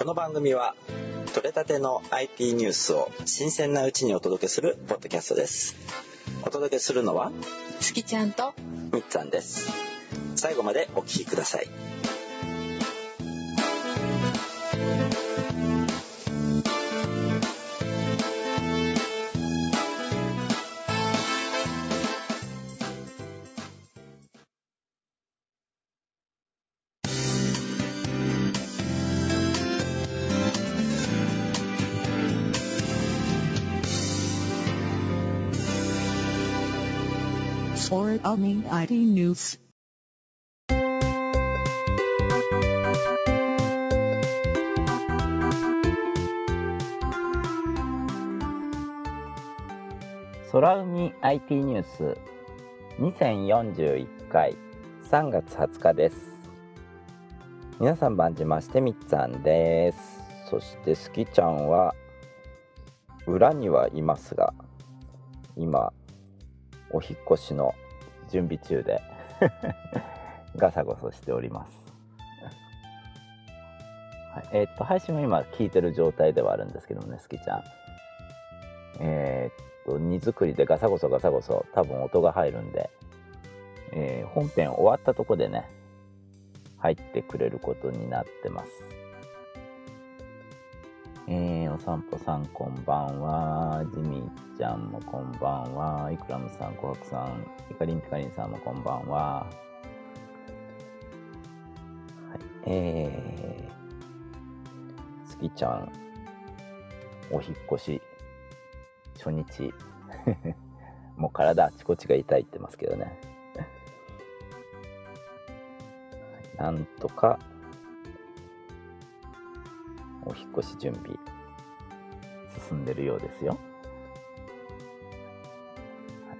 この番組は取れたての IT ニュースを新鮮なうちにお届けするポッドキャストです。お届けするのは月ちゃんとみっつぁんです。最後までお聞きください空海 IT News. 空海 IT ニュース2041回3月20日です皆さん番じましてみっつぁんですそしてすきちゃんは裏にはいますが今お引越しの準備中で。ガサゴソしております、はい、えーっと配信は今聞いてる状態ではあるんですけどもねすきちゃん。えーっと荷造りでガサゴソガサゴソ多分音が入るんで、えー本編終わったとこでね入ってくれることになってます。えー、お散歩さんこんばんは。ジミーちゃんもこんばんは。イクラムさんコハクさんイカリンピカリンさんもこんばんは。はい。えー、スキちゃんお引っ越し初日。もう体あちこちが痛いってますけどね。なんとかお引越し準備進んでるようですよ、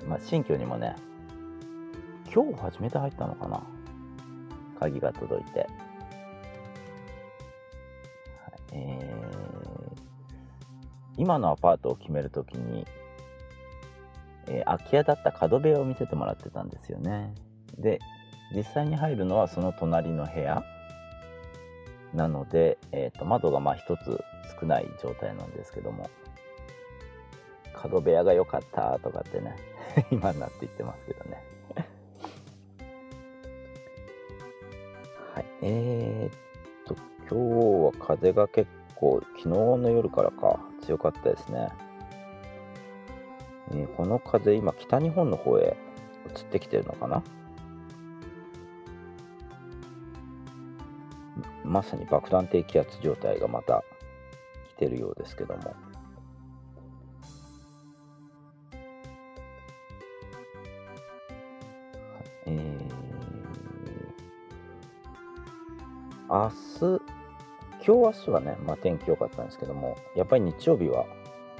まあ、新居にもね今日初めて入ったのかな。鍵が届いて、はいえー今のアパートを決めるときに、えー空き家だった角部屋を見せてもらってたんですよね。で実際に入るのはその隣の部屋。なので、えー、と窓がまあ一つ少ない状態なんですけども。角部屋が良かったとかってね 今になって言ってますけどね。はい。えー、っと今日は風が結構昨日の夜からか。強かったですね、えーこの風今北日本の方へ移ってきてるのかな？まさに爆弾低気圧状態がまた来てるようですけども。えー。明日今日明日はね、まあ、天気良かったんですけどもやっぱり日曜日は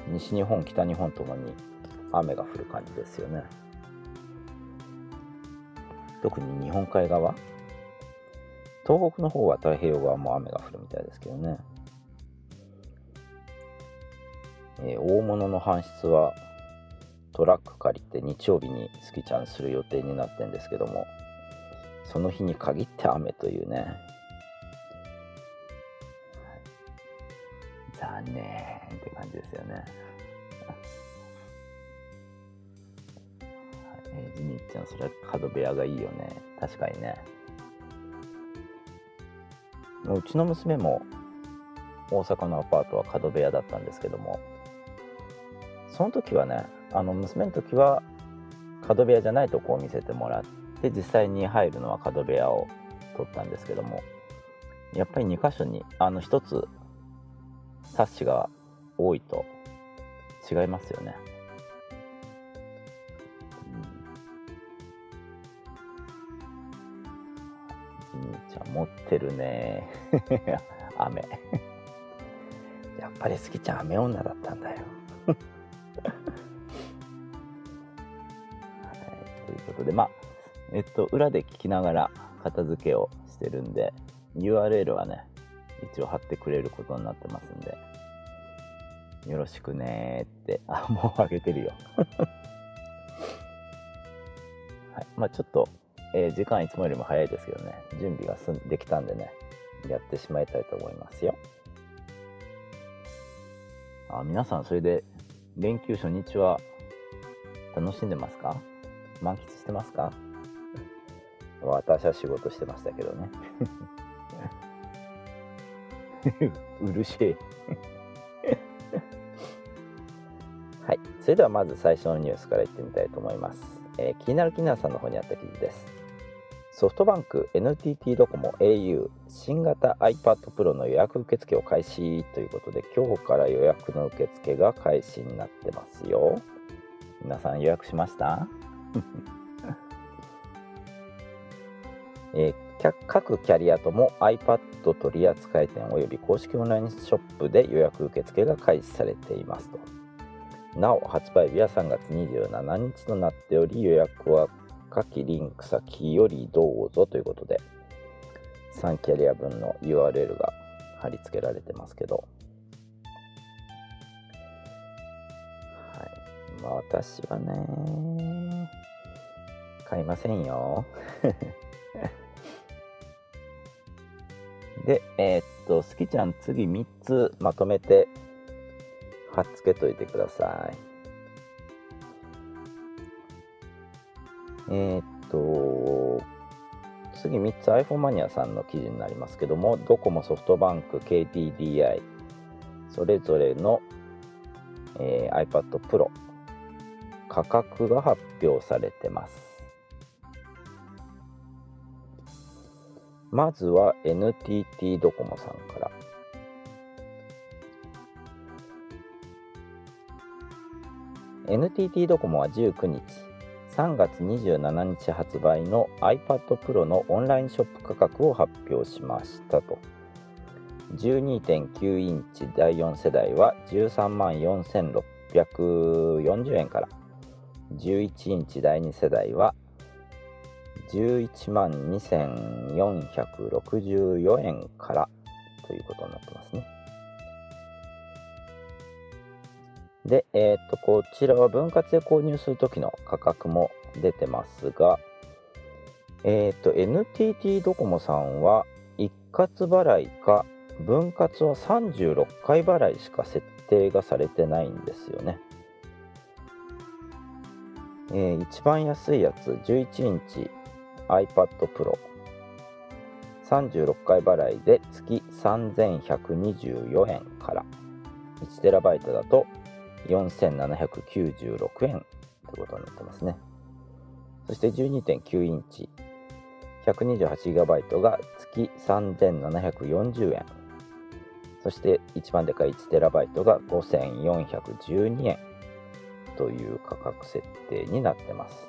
西日本北日本ともに雨が降る感じですよね。特に日本海側。東北の方は太平洋側も雨が降るみたいですけどね、えー大物の搬出はトラック借りて日曜日にスキちゃんする予定になってるんですけどもその日に限って雨というね残念って感じですよね。はいえージミーちゃん、それは角部屋がいいよね。確かにね。うちの娘も大阪のアパートは角部屋だったんですけども、その時はね、あの娘の時は角部屋じゃないとこを見せてもらって、実際に入るのは角部屋を取ったんですけども、やっぱり2箇所に、あの1つサッシが多いと違いますよね。ちゃん持ってるね。雨。やっぱり好きちゃん雨女だったんだよ。はい、ということでまあえっと裏で聞きながら片付けをしてるんで URL はね一応貼ってくれることになってますんでよろしくねってあもうあげてるよ。はいまあちょっと、えー時間いつもよりも早いですけどね。準備がすんできたんでねやってしまいたいと思いますよ。あ皆さんそれで連休初日は楽しんでますか？満喫してますか？私は仕事してましたけどね。うるしい。はい。それではまず最初のニュースからいってみたいと思います、えー気になる気になるさんの方にあった記事です。ソフトバンク NTT ドコモ au 新型 iPad Pro の予約受付を開始ということで今日から予約の受付が開始になってますよ。皆さん予約しました？えー各キャリアとも iPad 取扱店および公式オンラインショップで予約受付が開始されていますと。なお発売日は3月27日となっており予約は下記リンク先よりどうぞということで3キャリア分の URL が貼り付けられてますけど。はい。まあ私はね買いませんよ。でえーっと好きちゃん次3つまとめて貼っつけといてください。えーっと次3つ iPhone マニアさんの記事になりますけどもドコモソフトバンク KDDI それぞれの、えー iPad Pro 価格が発表されてますまずは NTT ドコモさんから。NTT ドコモは19日、3月27日発売の iPad Pro のオンラインショップ価格を発表しましたと。12.9インチ第4世代は13万4640円から、11インチ第2世代は11万2464円からということになってますね。で、えっ、と、こちらは分割で購入するときの価格も出てますが、えっ、と、NTT ドコモさんは一括払いか、分割は36回払いしか設定がされてないんですよね。えー一番安いやつ、11インチ iPad Pro 36回払いで月3124円から 1TB だと4796円ということになってますね。そして12.9インチ。128GB が月3740円。そして一番でかい 1TB が5412円。という価格設定になってます。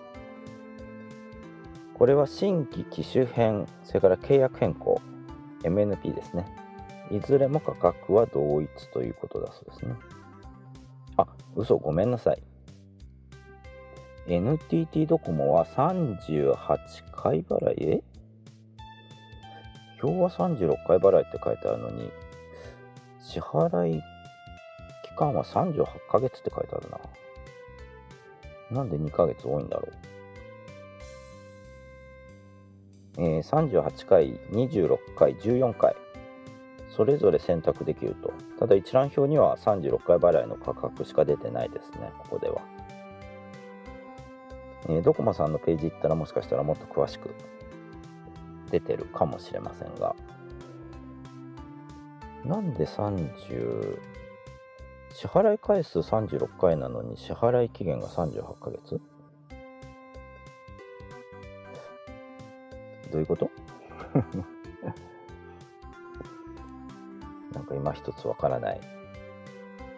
これは新規機種編、それから契約変更、MNP ですね。いずれも価格は同一ということだそうですね。あ、嘘、ごめんなさい。NTT ドコモは38回払い？え？今日は36回払いって書いてあるのに、支払い期間は38ヶ月って書いてあるな。なんで2ヶ月多いんだろう？えー38回、26回、14回、それぞれ選択できると。ただ一覧表には36回払いの価格しか出てないですね、ここでは。えードコモさんのページ行ったらもしかしたらもっと詳しく出てるかもしれませんが、なんで30、支払い回数36回なのに支払い期限が38ヶ月？どういうこと？なんか今一つわからない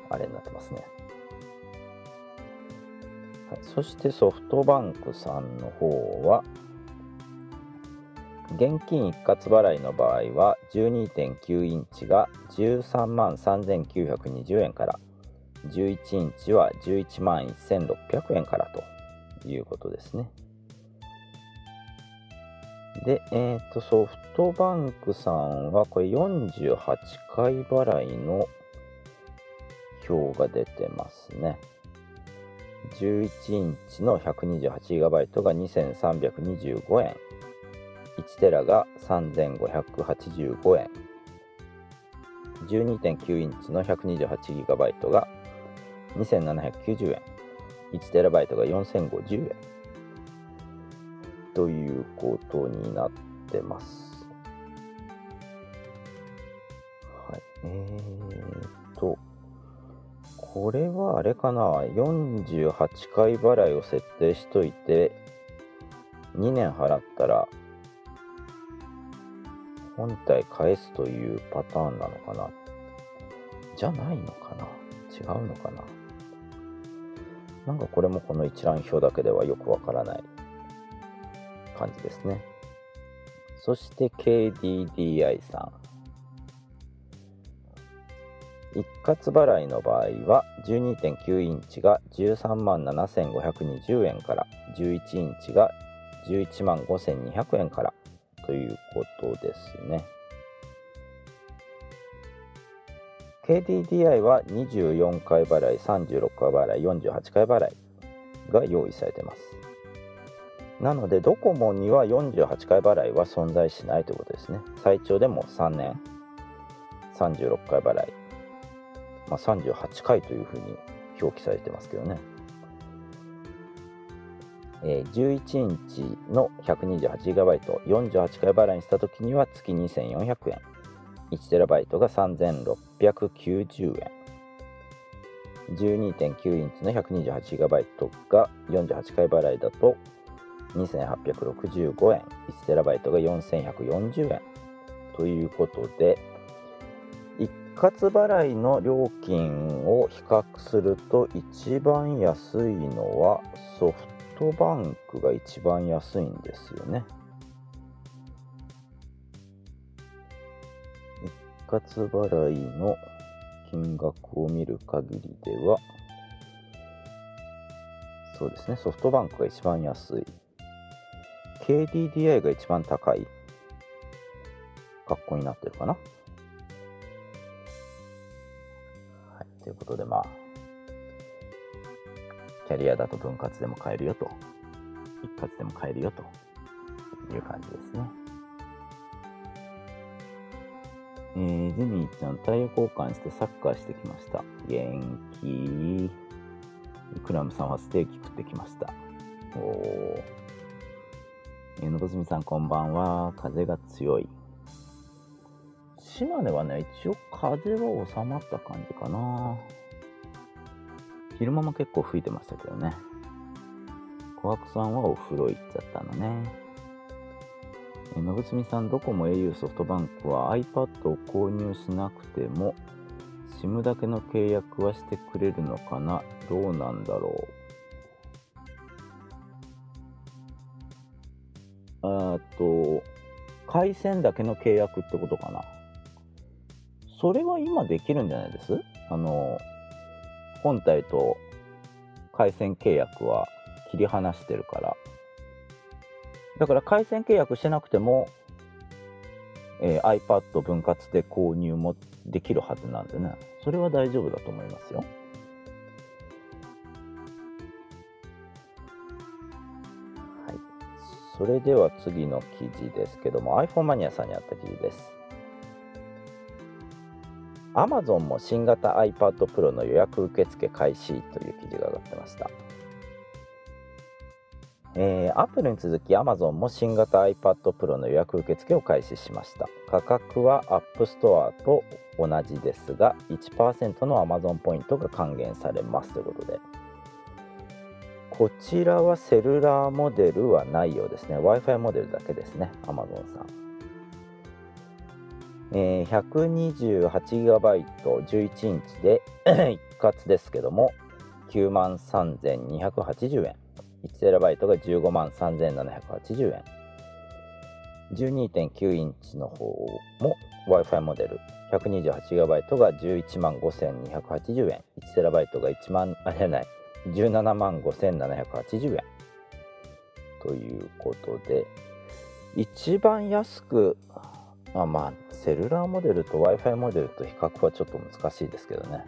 あれになってますね、はい、そしてソフトバンクさんの方は現金一括払いの場合は12.9インチが13万3920円から11インチは11万1600円からということですね。で、えっ、と、ソフトバンクさんはこれ48回払いの表が出てますね。11インチの 128GB が2325円。1テラが3585円。12.9インチの 128GB が2790円。1テラバイトが4050円。ということになってます。はい。えーと、これはあれかな、48回払いを設定しといて、2年払ったら、本体返すというパターンなのかな？じゃないのかな？違うのかな？なんかこれもこの一覧表だけではよくわからない。感じですね。そして KDDI さん。一括払いの場合は12.9インチが13万7520円から11インチが11万5200円からということですね。KDDI は24回払い、36回払い、48回払いが用意されています。なので、ドコモには48回払いは存在しないということですね。最長でも3年、36回払い、まあ、38回というふうに表記されてますけどね。え11インチの 128GB、48回払いにしたときには月2400円。1TB が3690円。12.9インチの 128GB が48回払いだと2865円。1TB が4140円。ということで、一括払いの料金を比較すると一番安いのはソフトバンクが一番安いんですよね。一括払いの金額を見る限りでは、そうですね、ソフトバンクが一番安い。KDDI が一番高い格好になってるかな。はい、ということで、まあ、キャリアだと分割でも買えるよと、一括でも買えるよという感じですね。えー、ジミーちゃん、タイヤ交換してサッカーしてきました。元気。クラムさんはステーキ食ってきました。おー。えー、のぼすみさん、こんばんは。風が強い。島根はね、一応風は収まった感じかな。昼間も結構吹いてましたけどね。小白さんはお風呂行っちゃったのね。えーのぶすみさん、ドコモ au ソフトバンクは iPad を購入しなくても SIM だけの契約はしてくれるのかな？どうなんだろうあーっと、回線だけの契約ってことかなそれは今できるんじゃないです？あの、本体と回線契約は切り離してるから。だから回線契約してなくても、えー iPad 分割で購入もできるはずなんでね、それは大丈夫だと思いますよ。それでは次の記事ですけども、iPhone マニアさんにあった記事です。Amazon も新型 iPad Pro の予約受付開始という記事が上がってました。えー、Apple に続き Amazon も新型 iPad Pro の予約受付を開始しました。価格は App Store と同じですが、1%の Amazon ポイントが還元されますということで、こちらはセルラーモデルはないようですね。Wi-Fi モデルだけですね、Amazon さん。え、128GB、11インチで一括ですけども、9万3280円。1TB が15万3780円。12.9インチの方も Wi-Fi モデル 128GB が115,280円 1TB が1万あじゃない17万5780円ということで一番安くあまあセルラーモデルと Wi-Fi モデルと比較はちょっと難しいですけどね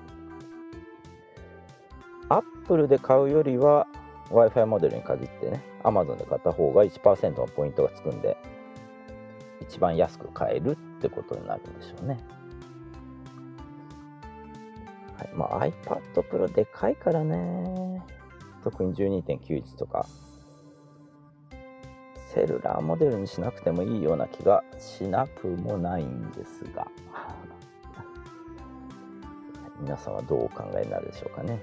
Apple で買うよりは Wi-Fi モデルに限ってね Amazon で買った方が1%のポイントがつくんで一番安く買えるってことになるんでしょうね。はい。まあ、iPad Pro でかいからね。特に12.91とか。セルラーモデルにしなくてもいいような気がしなくもないんですが。皆さんはどうお考えになるでしょうかね。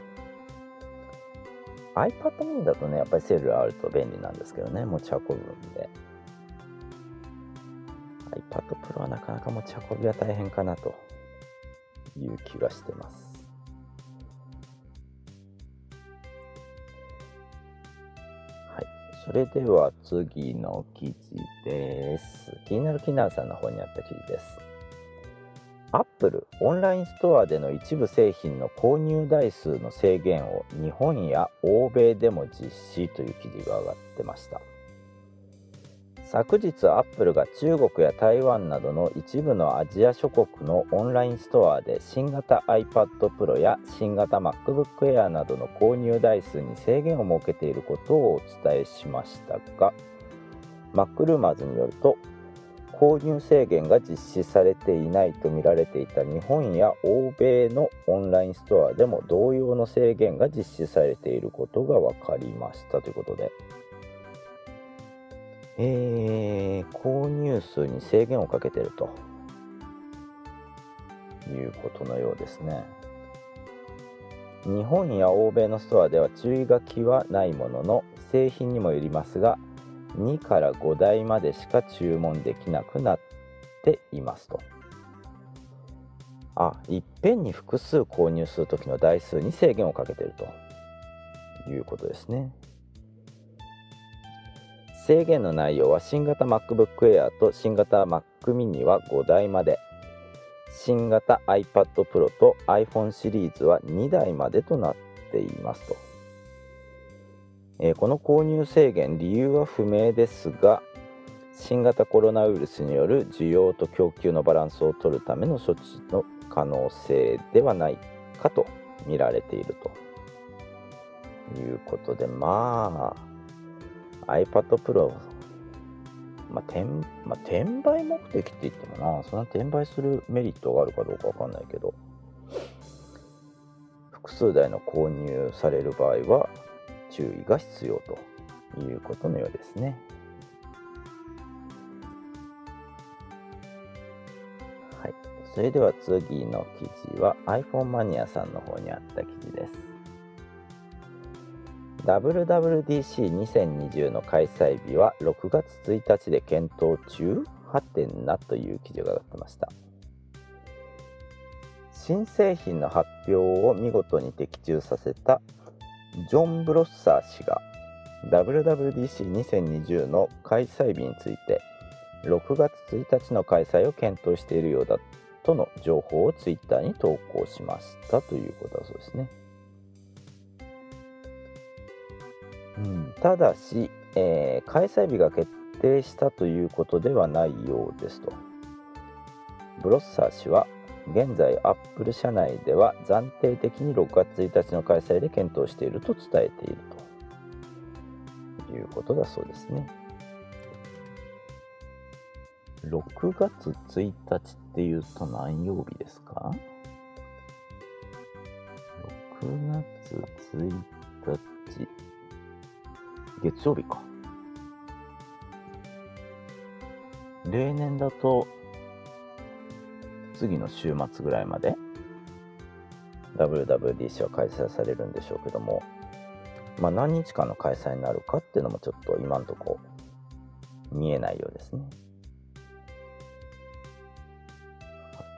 iPad mini だとねやっぱりセルラーあると便利なんですけどね。持ち運ぶんで。iPad Pro はなかなか持ち運びは大変かなという気がしてます。それでは次の記事です。気になる、記になるさんの方にあった記事です。アップルオンラインストアでの一部製品の購入台数の制限を日本や欧米でも実施という記事が上がってました。昨日アップルが中国や台湾などの一部のアジア諸国のオンラインストアで新型 iPad Pro や新型 MacBook Air などの購入台数に制限を設けていることをお伝えしましたがマックルーマーズによると購入制限が実施されていないとみられていた日本や欧米のオンラインストアでも同様の制限が実施されていることが分かりましたということでえー、購入数に制限をかけているということのようですね。日本や欧米のストアでは注意書きはないものの製品にもよりますが2から5台までしか注文できなくなっていますと。あ、いっぺんに複数購入する時の台数に制限をかけているということですね。制限の内容は新型 MacBook Air と新型 Mac mini は5台まで。新型 iPad Pro と iPhone シリーズは2台までとなっていますと、えー、この購入制限理由は不明ですが新型コロナウイルスによる需要と供給のバランスを取るための処置の可能性ではないかと見られているということでまあ iPad Pro、まあ転まあ、転売目的って言ってもな、そんな転売するメリットがあるかどうかわかんないけど、複数台の購入される場合は注意が必要ということのようですね。はい。それでは次の記事は iPhone マニアさんの方にあった記事です。WWDC2020 の開催日は6月1日で検討中はてなという記事が上がってました新製品の発表を見事に的中させたジョン・ブロッサー氏が WWDC2020 の開催日について6月1日の開催を検討しているようだとの情報をツイッターに投稿しましたということだそうですね。うん、ただし、えー、開催日が決定したということではないようですと。ブロッサー氏は現在アップル社内では暫定的に6月1日の開催で検討していると伝えているということだそうですね。6月1日っていうと何曜日ですか ?6 月1日。月曜日か。例年だと、次の週末ぐらいまで WWDC は開催されるんでしょうけども、まあ、何日間の開催になるかっていうのもちょっと今んとこ見えないようですね。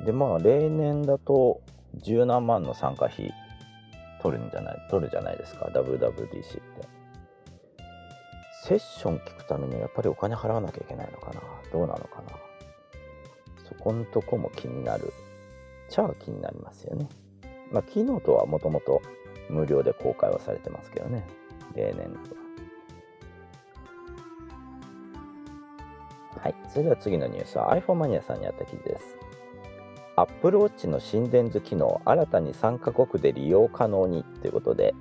でまあ例年だと十何万の参加費取るんじゃない取るじゃないですか WWDC って。セッション聞くためにはやっぱりお金払わなきゃいけないのかな？どうなのかな？そこんとこも気になる。チャー気になりますよね。まあキーノートはもともと無料で公開はされてますけどね。例年はい。それでは次のニュースは iPhone マニアさんにあった記事です。Apple Watch の心電図機能新たに3カ国で利用可能にということで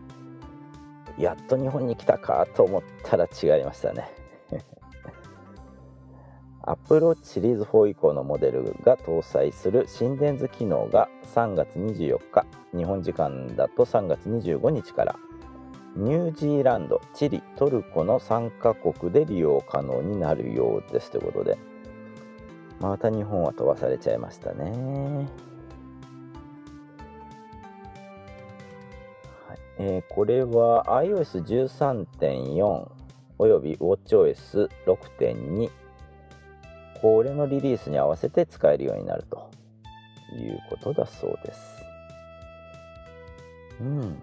やっと日本に来たかと思ったら違いましたね Apple Watch シリーズ4以降のモデルが搭載する心電図機能が3月24日日本時間だと3月25日からニュージーランド、チリ、トルコの3カ国で利用可能になるようですということでまた日本は飛ばされちゃいましたね。えー、これは iOS13.4 および WatchOS6.2 これのリリースに合わせて使えるようになるということだそうです。うん。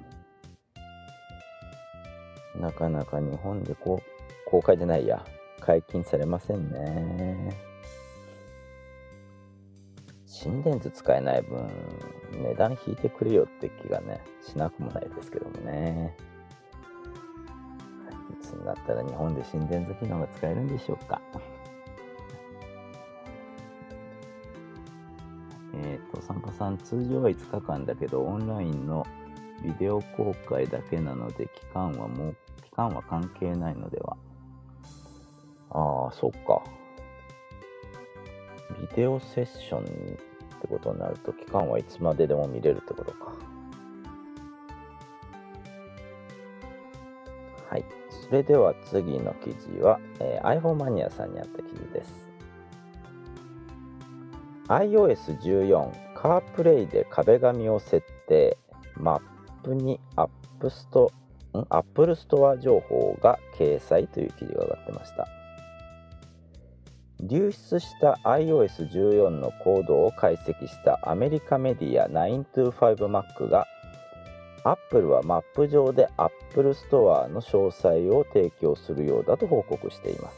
なかなか日本でこう公開じゃないや解禁されませんね。心電図使えない分、値段引いてくれよって気がね、しなくもないですけどもね。いつになったら日本で心電図機能が使えるんでしょうか。えっ、と、散歩さん、通常は5日間だけど、オンラインのビデオ公開だけなので、期間はもう、期間は関係ないのでは？ああ、そっか。ビデオセッションってことになると期間はいつまででも見れるってことか。はい。それでは次の記事は、えー、iPhone マニアさんにあった記事です。iOS14 カープレイで壁紙を設定。マップにアップストん？アップルストア情報が掲載という記事が上がってました。流出した iOS14 のコードを解析したアメリカメディア 925Mac が Apple はマップ上で Apple Store の詳細を提供するようだと報告しています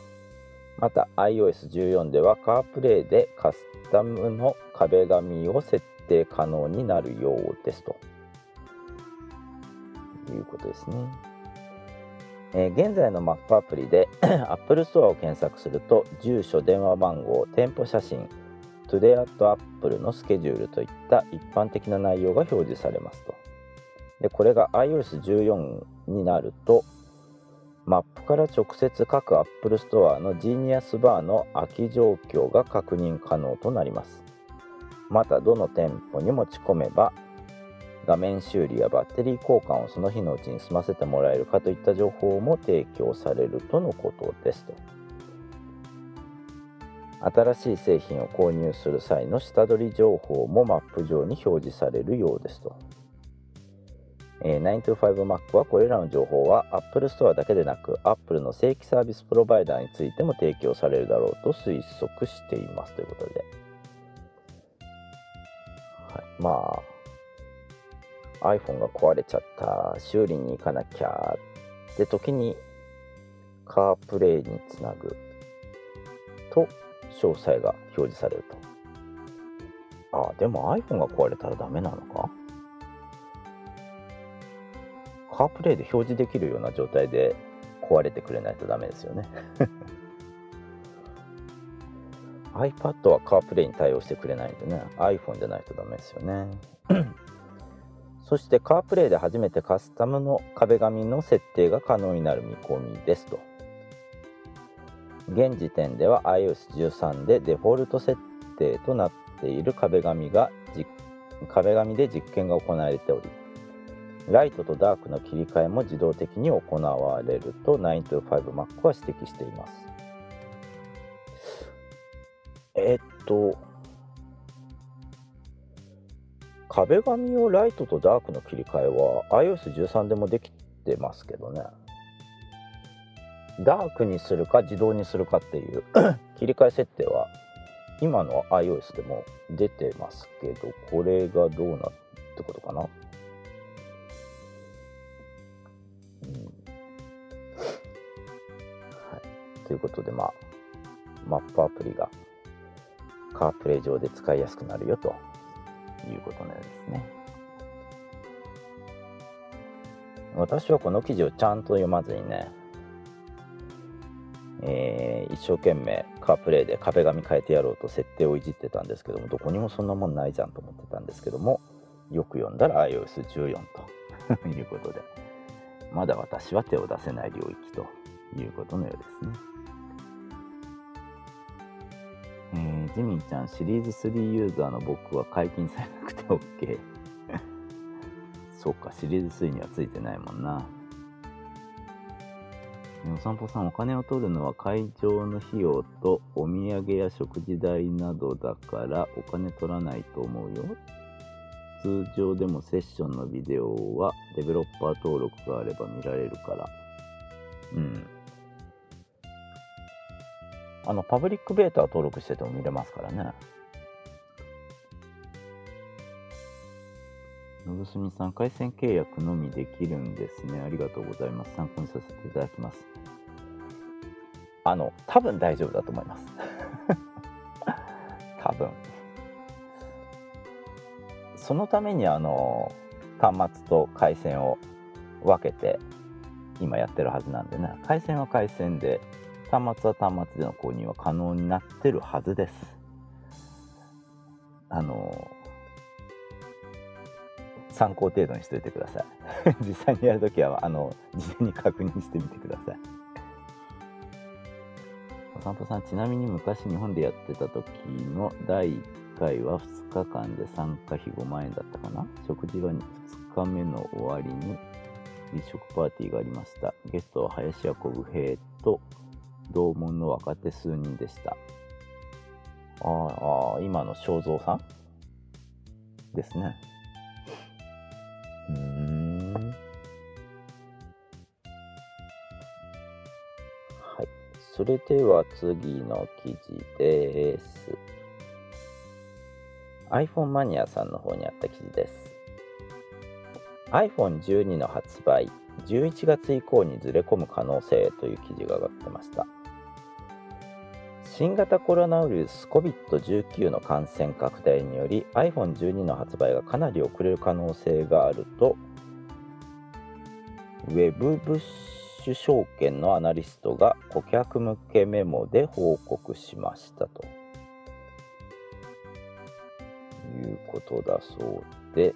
また iOS14 では CarPlay でカスタムの壁紙を設定可能になるようですということですね。えー、現在のマップアプリで Apple Store を検索すると住所、電話番号、店舗写真、Today at Apple のスケジュールといった一般的な内容が表示されますと。でこれが iOS14 になるとマップから直接各 Apple Store の Genius Bar の空き状況が確認可能となります。またどの店舗に持ち込めば画面修理やバッテリー交換をその日のうちに済ませてもらえるかといった情報も提供されるとのことですと。新しい製品を購入する際の下取り情報もマップ上に表示されるようですと、えー、925Mac はこれらの情報は Apple Store だけでなく Apple の正規サービスプロバイダーについても提供されるだろうと推測していますということで、はい、まあ iPhone が壊れちゃった。修理に行かなきゃ。って時にカープレイにつなぐと詳細が表示されると。ああでも iPhone が壊れたらダメなのか？カープレイで表示できるような状態で壊れてくれないとダメですよね。iPad はカープレイに対応してくれないんでね。iPhone でないとダメですよね。そしてカープレイで初めてカスタムの壁紙の設定が可能になる見込みですと。現時点では iOS13 でデフォルト設定となっている壁紙が壁紙で実験が行われており、ライトとダークの切り替えも自動的に行われると 925Mac は指摘しています。えっと、壁紙をライトとダークの切り替えは iOS13 でもできてますけどね。ダークにするか自動にするかっていう 切り替え設定は今の iOS でも出てますけどこれがどうなってことかな、うん、ということで、まあ、マップアプリがカープレイ上で使いやすくなるよということのようですね。私はこの記事をちゃんと読まずにね、えー、一生懸命カープレイで壁紙変えてやろうと設定をいじってたんですけどもどこにもそんなもんないじゃんと思ってたんですけどもよく読んだら iOS14 と いうことでまだ私は手を出せない領域ということのようですね。えー、ジミーちゃん、シリーズ3ユーザーの僕は解禁されなくて OK。そうか、シリーズ3にはついてないもんな。お散歩さん、お金を取るのは会場の費用とお土産や食事代などだからお金取らないと思うよ。通常でもセッションのビデオはデベロッパー登録があれば見られるから。うん。あの、パブリックベータ登録してても見れますからね。のぶすみさん、回線契約のみできるんですね。ありがとうございます。参考にさせていただきます。あの、多分大丈夫だと思います。多分。そのためにあの端末と回線を分けて今やってるはずなんでね回線は回線で端末は端末での購入は可能になってるはずです。あの参考程度にしといてください。実際にやるときはあの事前に確認してみてください。お散歩さんちなみに昔日本でやってた時の第1回は2日間で参加費5万円だったかな？食事は2日目の終わりに立食パーティーがありました。ゲストは林家小武平と同門の若手数人でした。ああ今の正蔵さんですね。うん。はい。それでは次の記事です。iPhone マニアさんの方にあった記事です。iPhone12 の発売11月以降にずれ込む可能性という記事が上がってました。新型コロナウイルス COVID-19 の感染拡大により iPhone12 の発売がかなり遅れる可能性があるとウェブブッシュ証券のアナリストが顧客向けメモで報告しましたと。いうことだそうで、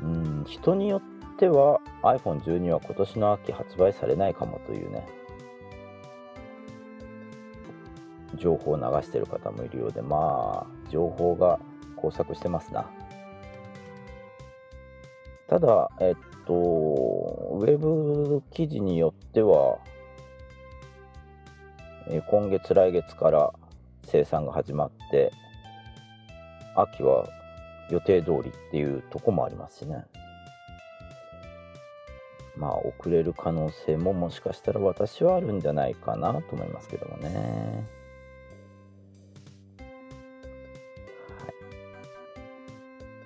うん、人によっては iPhone12 は今年の秋発売されないかもというね、情報を流してる方もいるようで、まあ、情報が交錯してますな。ただ、えっと、ウェブ記事によっては、え今月、来月から生産が始まって、秋は予定通りっていうとこもありますしね。まあ遅れる可能性ももしかしたら私はあるんじゃないかなと思いますけどもね。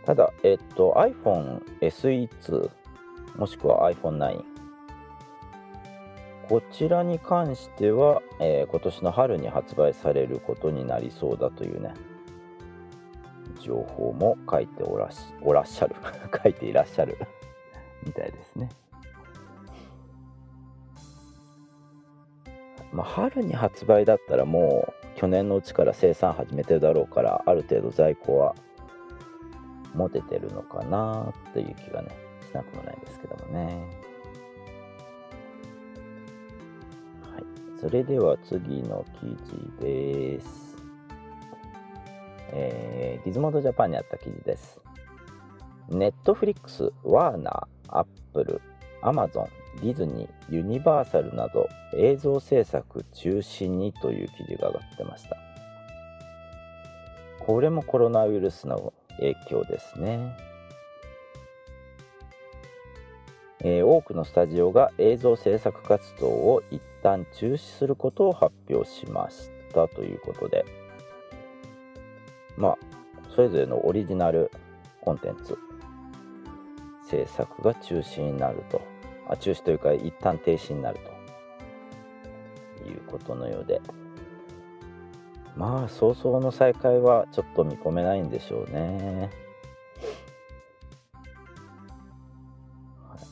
ただ、えっと、iPhone SE2 もしくは iPhone9 こちらに関しては、えー、今年の春に発売されることになりそうだというね。情報も書いておらしおらっしゃる。書いていらっしゃる。みたいですね。まあ、春に発売だったらもう去年のうちから生産始めてるだろうからある程度在庫は持ててるのかなという気がねしなくもないですけどもね。はい、それでは次の記事です。えー、ギズモードジャパンにあった記事です。ネットフリックス、ワーナー、アップル、アマゾン、ディズニー、ユニバーサルなど映像制作中心にという記事が上がってました。これもコロナウイルスの影響ですね。えー、多くのスタジオが映像制作活動を一旦中止することを発表しましたということで、まあ、それぞれのオリジナルコンテンツ制作が中止になるとあ中止というか一旦停止になるということのようでまあ早々の再開はちょっと見込めないんでしょうね。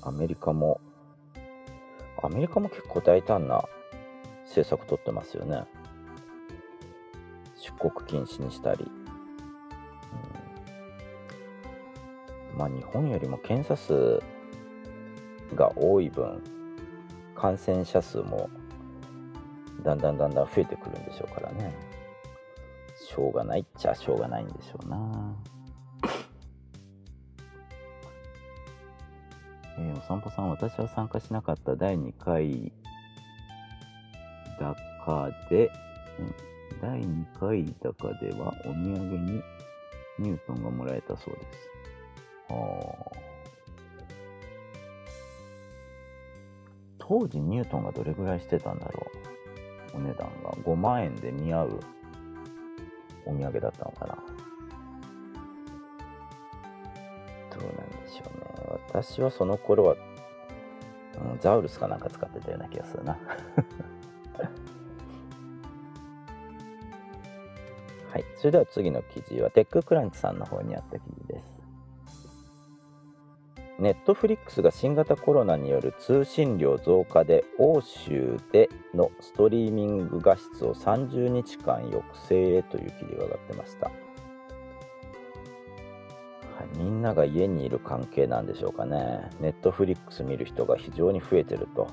アメリカもアメリカも結構大胆な政策取ってますよね。出国禁止にしたり、うん、まあ日本よりも検査数が多い分感染者数もだんだんだんだん増えてくるんでしょうからね。しょうがないっちゃしょうがないんでしょうな。えー、お散歩さん私は参加しなかった第2回高で、うん、第2回高ではお土産にニュートンがもらえたそうです。あ当時ニュートンがどれぐらいしてたんだろう。お値段が。5万円で見合う。お土産だったのかな。どうなんでしょうね。私はその頃は、うん、ザウルスかなんか使ってたような気がするな。はい。それでは次の記事はテッククランチさんの方にあった記事です。ネットフリックスが新型コロナによる通信量増加で欧州でのストリーミング画質を30日間抑制へという記事が上がってました、はい、みんなが家にいる関係なんでしょうかね。ネットフリックス見る人が非常に増えてると。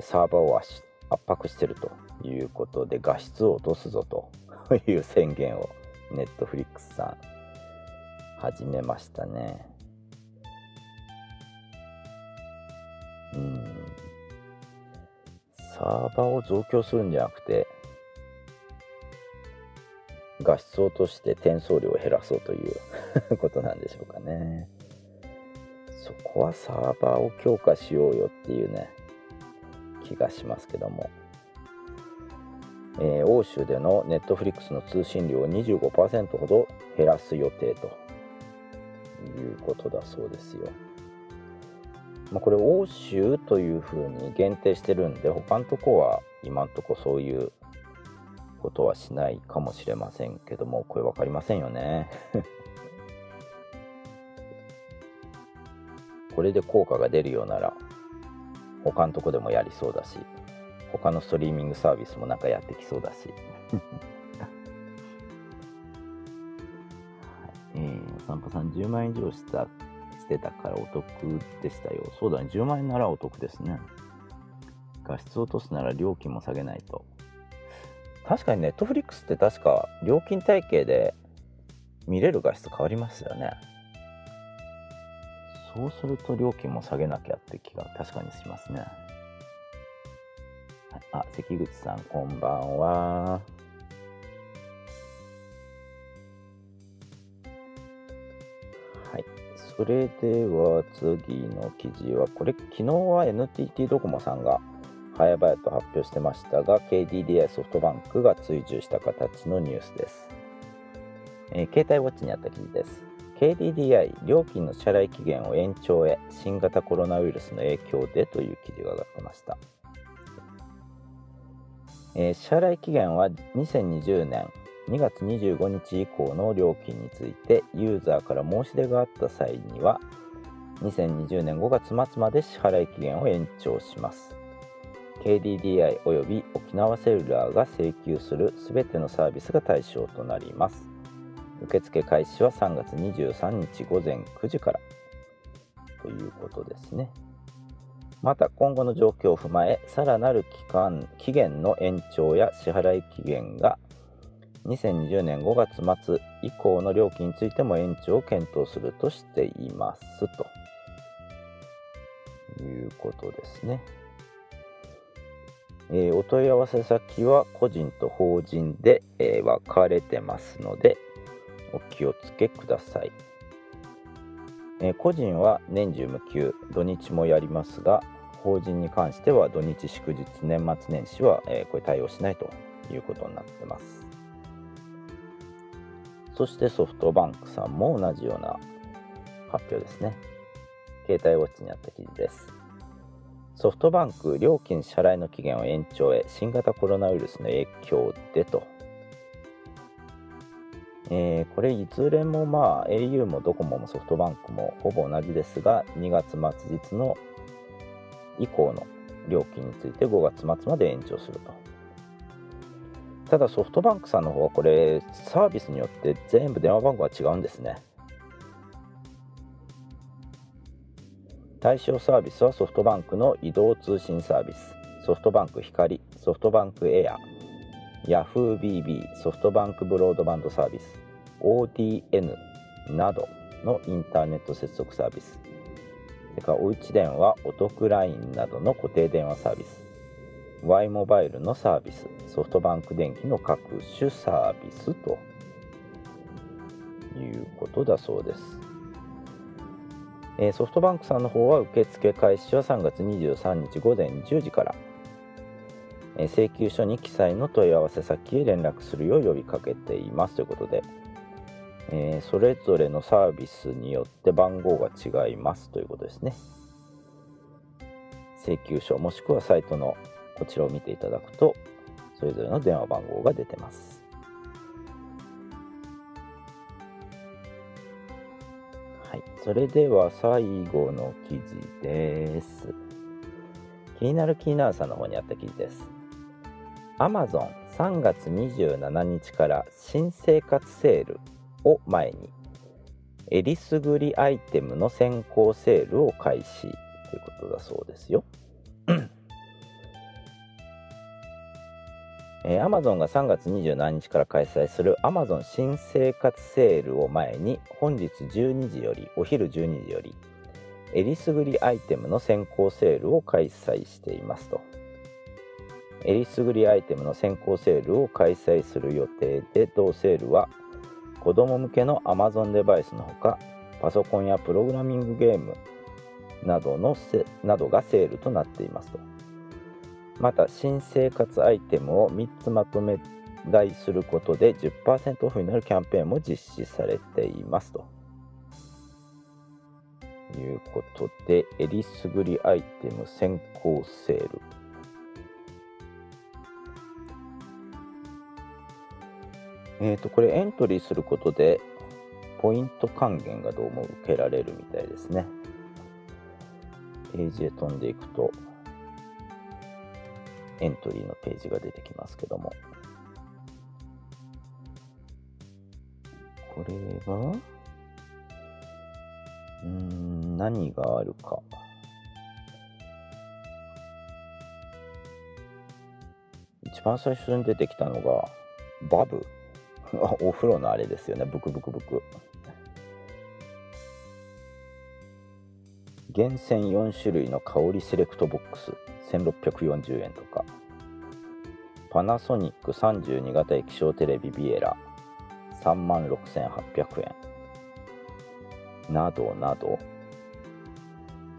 サーバーを圧迫してるということで画質を落とすぞという宣言をネットフリックスさん始めましたね。うん。サーバーを増強するんじゃなくて、画質を落として転送量を減らそうという ことなんでしょうかね。そこはサーバーを強化しようよっていうね、気がしますけども。えー、欧州でのネットフリックスの通信量を25%ほど減らす予定ということだそうですよ。まあ、これ欧州というふうに限定してるんで他のとこは今んとこそういうことはしないかもしれませんけどもこれ分かりませんよね。これで効果が出るようなら他のとこでもやりそうだし他のストリーミングサービスもなんかやってきそうだし 散歩さん10万円以上したしてたからお得でしたよ。そうだね、10万円ならお得ですね。画質落とすなら料金も下げないと。確かにネットフリックスって確か料金体系で見れる画質変わりますよね。そうすると料金も下げなきゃって気が確かにしますね。あ、関口さんこんばんは。それでは次の記事は、これ昨日は NTT ドコモさんが早々と発表してましたが、KDDI ソフトバンクが追従した形のニュースです。えー、携帯ウォッチにあった記事です。KDDI 料金の支払い期限を延長へ新型コロナウイルスの影響でという記事が上がってました。えー、支払い期限は2020年2月25日以降の料金についてユーザーから申し出があった際には2020年5月末まで支払い期限を延長します。KDDI および沖縄セルラーが請求するすべてのサービスが対象となります。受付開始は3月23日午前9時から。ということですね。また今後の状況を踏まえさらなる期間期限の延長や支払い期限が2020年5月末以降の料金についても延長を検討するとしていますということですね。えー、お問い合わせ先は個人と法人で、えー、分かれてますのでお気をつけください。えー、個人は年中無休土日もやりますが法人に関しては土日祝日年末年始は、えこれ対応しないということになってます。そしてソフトバンクさんも同じような発表ですね。携帯ウォッチにあった記事です。ソフトバンク料金支払いの期限を延長へ新型コロナウイルスの影響でと、えーこれいずれもまあ au もドコモもソフトバンクもほぼ同じですが2月末日の以降の料金について5月末まで延長するとただソフトバンクさんの方はこれサービスによって全部電話番号が違うんですね。対象サービスはソフトバンクの移動通信サービス。ソフトバンク光ソフトバンクエア。YahooBB ソフトバンクブロードバンドサービス。ODN などのインターネット接続サービス。それからおうち電話お得 LINE などの固定電話サービス。Y モバイルのサービスソフトバンク電気の各種サービスということだそうです、えーソフトバンクさんの方は受付開始は3月23日午前10時から。えー請求書に記載の問い合わせ先へ連絡するよう呼びかけています。ということで、えーそれぞれのサービスによって番号が違います。ということですね。請求書もしくはサイトのこちらを見ていただくとそれぞれの電話番号が出てます。はい。それでは最後の記事です。気になる気になるさんの方にあった記事です。Amazon3 月27日から新生活セールを前にえりすぐりアイテムの先行セールを開始ということだそうですよ。えー Amazon が3月27日から開催する Amazon 新生活セールを前に本日12時よりお昼12時よりえりすぐりアイテムの先行セールを開催していますと。えりすぐりアイテムの先行セールを開催する予定で同セールは子供向けの Amazon デバイスのほかパソコンやプログラミングゲームなどのせなどがセールとなっていますとまた新生活アイテムを3つまとめ買いすることで10%オフになるキャンペーンも実施されています。ということでえりすぐりアイテム先行セール。えー、とこれエントリーすることでポイント還元がどうも受けられるみたいですね。ページへ飛んでいくと。エントリーのページが出てきますけども。これは？うん何があるか。一番最初に出てきたのがバブ。お風呂のあれですよね。ブクブクブク。厳選4種類の香りセレクトボックス。1640円とか。パナソニック32型液晶テレビビエラ3万6800円。などなど。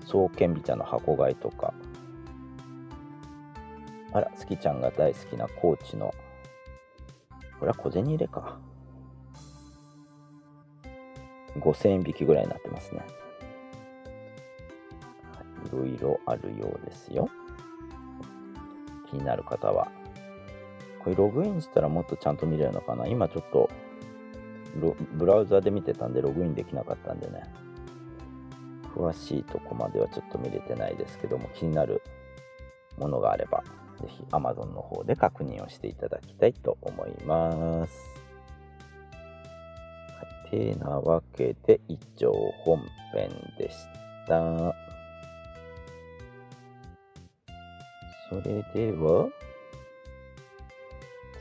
双剣美茶の箱買いとか。あら、スキちゃんが大好きな高知のこれは小銭入れか。5000円引きぐらいになってますね。いろいろあるようですよ。気になる方は。これログインしたらもっとちゃんと見れるのかな？今ちょっとブラウザで見てたんでログインできなかったんでね。詳しいとこまではちょっと見れてないですけども気になるものがあればぜひ Amazon の方で確認をしていただきたいと思います。はい、てなわけで以上本編でした。それでは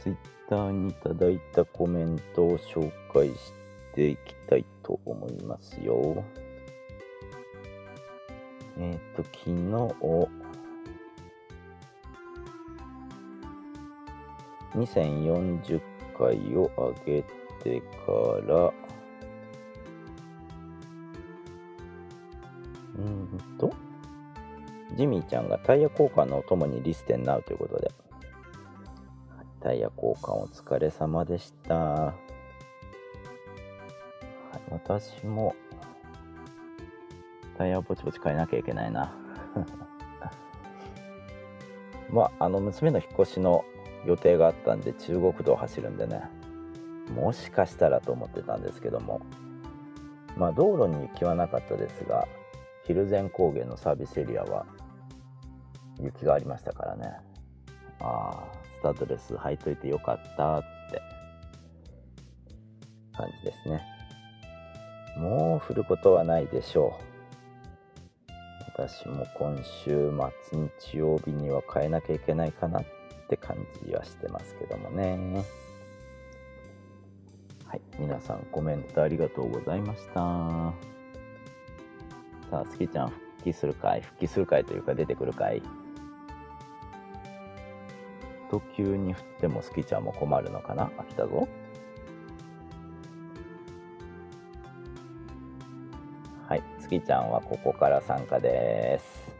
Twitter にいただいたコメントを紹介していきたいと思いますよ。えっ、と、昨日、2040回を上げてから、ジミーちゃんがタイヤ交換のお供にリステンナウということで、タイヤ交換お疲れ様でした。はい、私も、タイヤをぼちぼち変えなきゃいけないな。まああの娘の引っ越しの予定があったんで中国道を走るんでねもしかしたらと思ってたんですけどもまあ道路に雪はなかったですが蒜山高原のサービスエリアは雪がありましたからね。ああスタッドレス履いといてよかったって感じですね。もう降ることはないでしょう。私も今週末日曜日には変えなきゃいけないかなって感じはしてますけどもね。はい皆さんコメントありがとうございました。さあすきちゃん復帰するかい？復帰するかいというか出てくるかい？と急に降ってもすきちゃんも困るのかな飽きたぞはいすきちゃんはここから参加です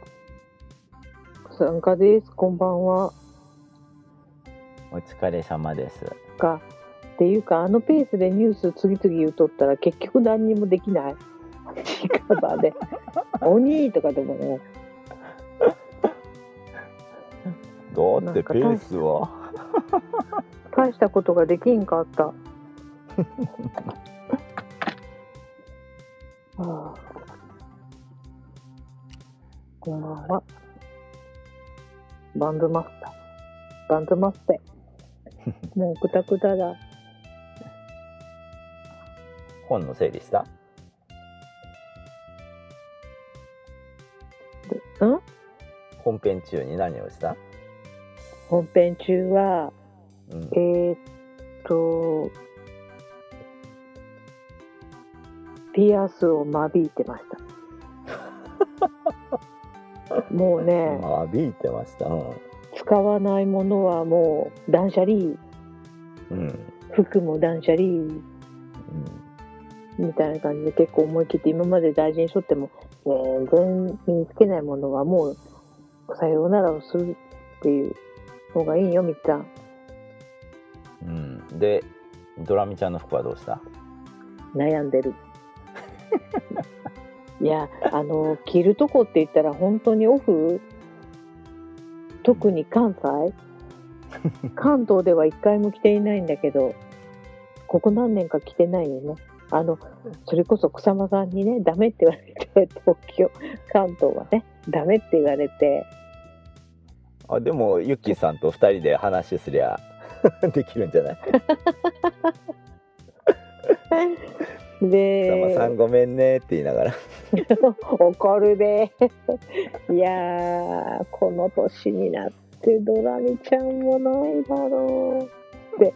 参加です。こんばんは。お疲れ様ですか。っていうか、あのペースでニュース次々言うとったら結局何にもできない。近場で。鬼とかでもね。だってペースは 大したことができんかった。はあ、こんばんは。バンドマスター。バンドマスター。もうくたくただ。本の整理した？ん？本編中に何をした？本編中は、うん。えーっと、ピアスを間引いてました。もうね、あびいてました。うん。使わないものはもう断捨離、うん。服も断捨離。うん。みたいな感じで結構思い切って今まで大事にしとっても、全然身につけないものはもうさようならをするっていうのがいいよ、みっちゃん。うん、でドラミちゃんの服はどうした？悩んでる。いや、あの、着るとこって言ったら本当にオフ、特に関西、関東では一回も着ていないんだけど、ここ何年か着てないよね。あの、それこそ草間さんにね、ダメって言われて、東京、関東はね、ダメって言われて、あでもユッキーさんと2人で話すりゃ できるんじゃない？で、草間さんごめんねって言いながら 怒るで。いやー、この年になってドラミちゃんもないだろうって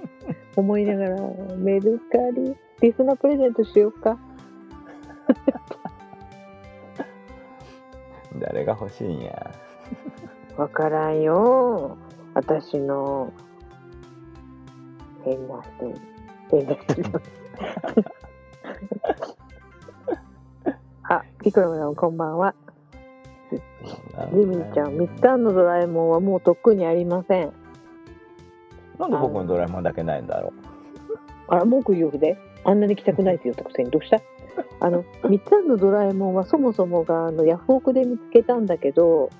思いながら、メルカリ、リスナープレゼントしようか。誰が欲しいんやわからんよ。私の変な人。変な人 あ、ピコロさんこんばんは。リミちゃん、ミッタンのドラえもんはもうとっくにありません。なんで僕のドラえもんだけないんだろあら、文句言うで。あんなに来たくないって言ったくせにどうした あの、ミッタンのドラえもんはそもそもがあのヤフオクで見つけたんだけど、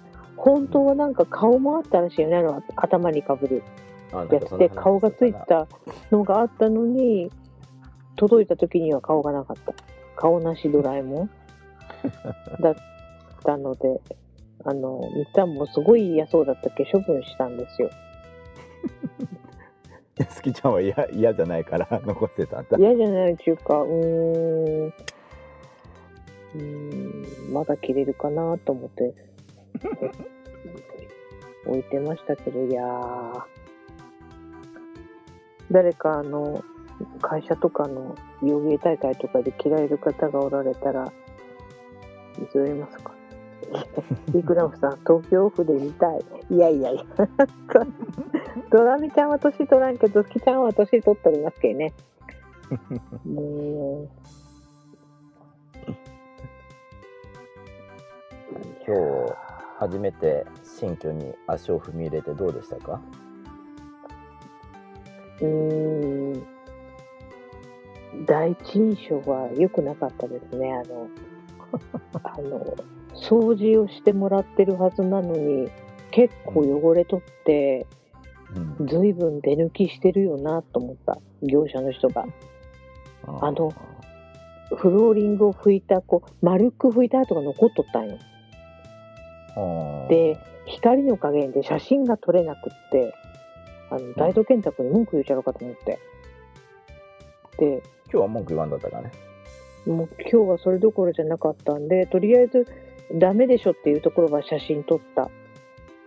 本当はなんか顔もあったらしいよね、あの頭にかぶるやつで顔がついたのがあったのに、届いた時には顔がなかった。顔なしドラえもん。だったので、あの、みっちゃんもすごい嫌そうだったっけ？処分したんですよ。好きちゃんは嫌嫌じゃないから残してたんだ。嫌じゃないっていうか、うーん、うーん、まだ着れるかなと思って、置いてましたけど、いやー、誰かあの、会社とかの洋芸大会とかで着られる方がおられたら、譲りますか？イクラムさん、東京オフで見たい。いやいやいや。ドラミちゃんは年取らんけど、スキちゃんは年取っておりますけどね。もう、今日初めて新居に足を踏み入れてどうでしたか？うーん、第一印象は良くなかったですね。あの、あの、掃除をしてもらってるはずなのに、結構汚れとって、うんずいぶん出抜きしてるよなと思った、業者の人が。あのフローリングを拭いた、こう、丸く拭いた跡が残っとったんよ。で、光の加減で写真が撮れなくって、あの、大道健太君に文句言っちゃうかと思って。で、今日は文句言わんだったかね。もう今日はそれどころじゃなかったんで、とりあえずダメでしょっていうところは写真撮った。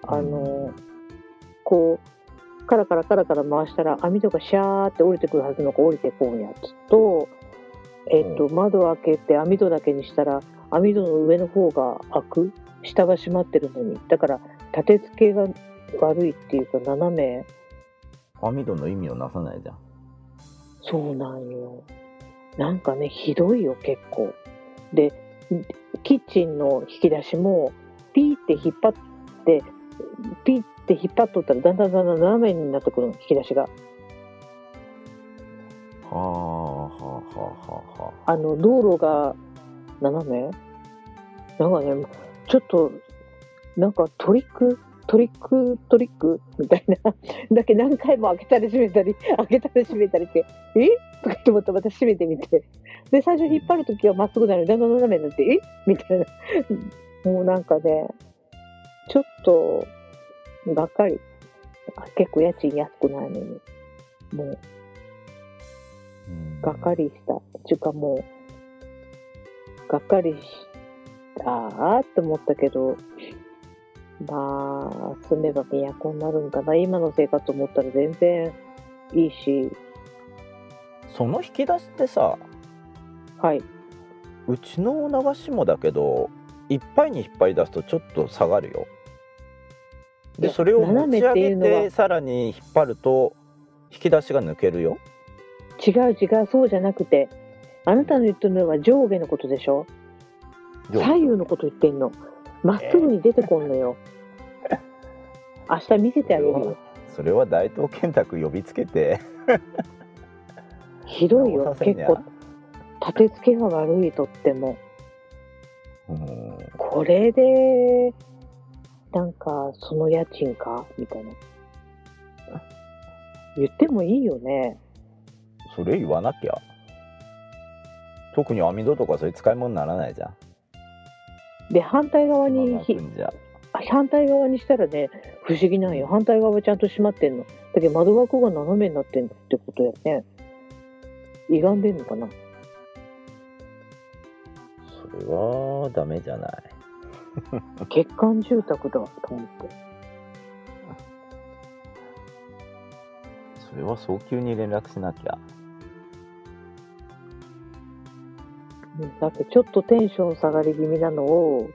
あの、こう、カラカラカラカラ回したら網戸がシャーって降りてくるはずのが降りてこんやつと、えっと、窓を開けて網戸だけにしたら網戸の上の方が開く下が閉まってるのに。だから立て付けが悪いっていうか斜め。網戸の意味をなさないじゃん。そうなんよ。なんかね、ひどいよ、結構。で、キッチンの引き出しも、ピーって引っ張って、ピーって引っ張っとったら、だんだんだんだん斜めになってくるの、引き出しが。はあはあはあはあはあ。あの、道路が斜め？なんかね、ちょっと、なんかトリック、トリック、トリックみたいな。だけ何回も開けたり閉めたり、開けたり閉めたりって、え？とかって思ってまた閉めてみて。で、最初引っ張るときはまっすぐなのに、だんだん斜めになって、え？みたいな。もうなんかね、ちょっと、がっかり。結構家賃安くないのに。もう、うんがっかりした。ちゅうかもう、がっかりしたーって思ったけど、まあ、住めば都になるんかな。今の生活思ったら全然いいし、その引き出しってさ、はい。うちの流しもだけど、いっぱいに引っ張り出すとちょっと下がるよ。で、それを持ち上げて、さらに引っ張ると、引き出しが抜けるよ。違う違う、そうじゃなくて、あなたの言ってるのは上下のことでしょ左右のこと言ってんの。まっすぐに出てこんのよ。明日見せてあげるよ。それは大東健太呼びつけて、ひどいよ結構。立て付けが悪いとっても。うんこれで、なんか、その家賃か？みたいな。言ってもいいよね。それ言わなきゃ。特に網戸とかそれ使い物にならないじゃん。で、反対側に反対側にしたらね、不思議なんよ。反対側はちゃんと閉まってんの。だけど窓枠が斜めになってんってことやね。歪んでんのかなそれはダメじゃない。欠陥住宅だと思って。それは早急に連絡しなきゃ。だってちょっとテンション下がり気味なのを、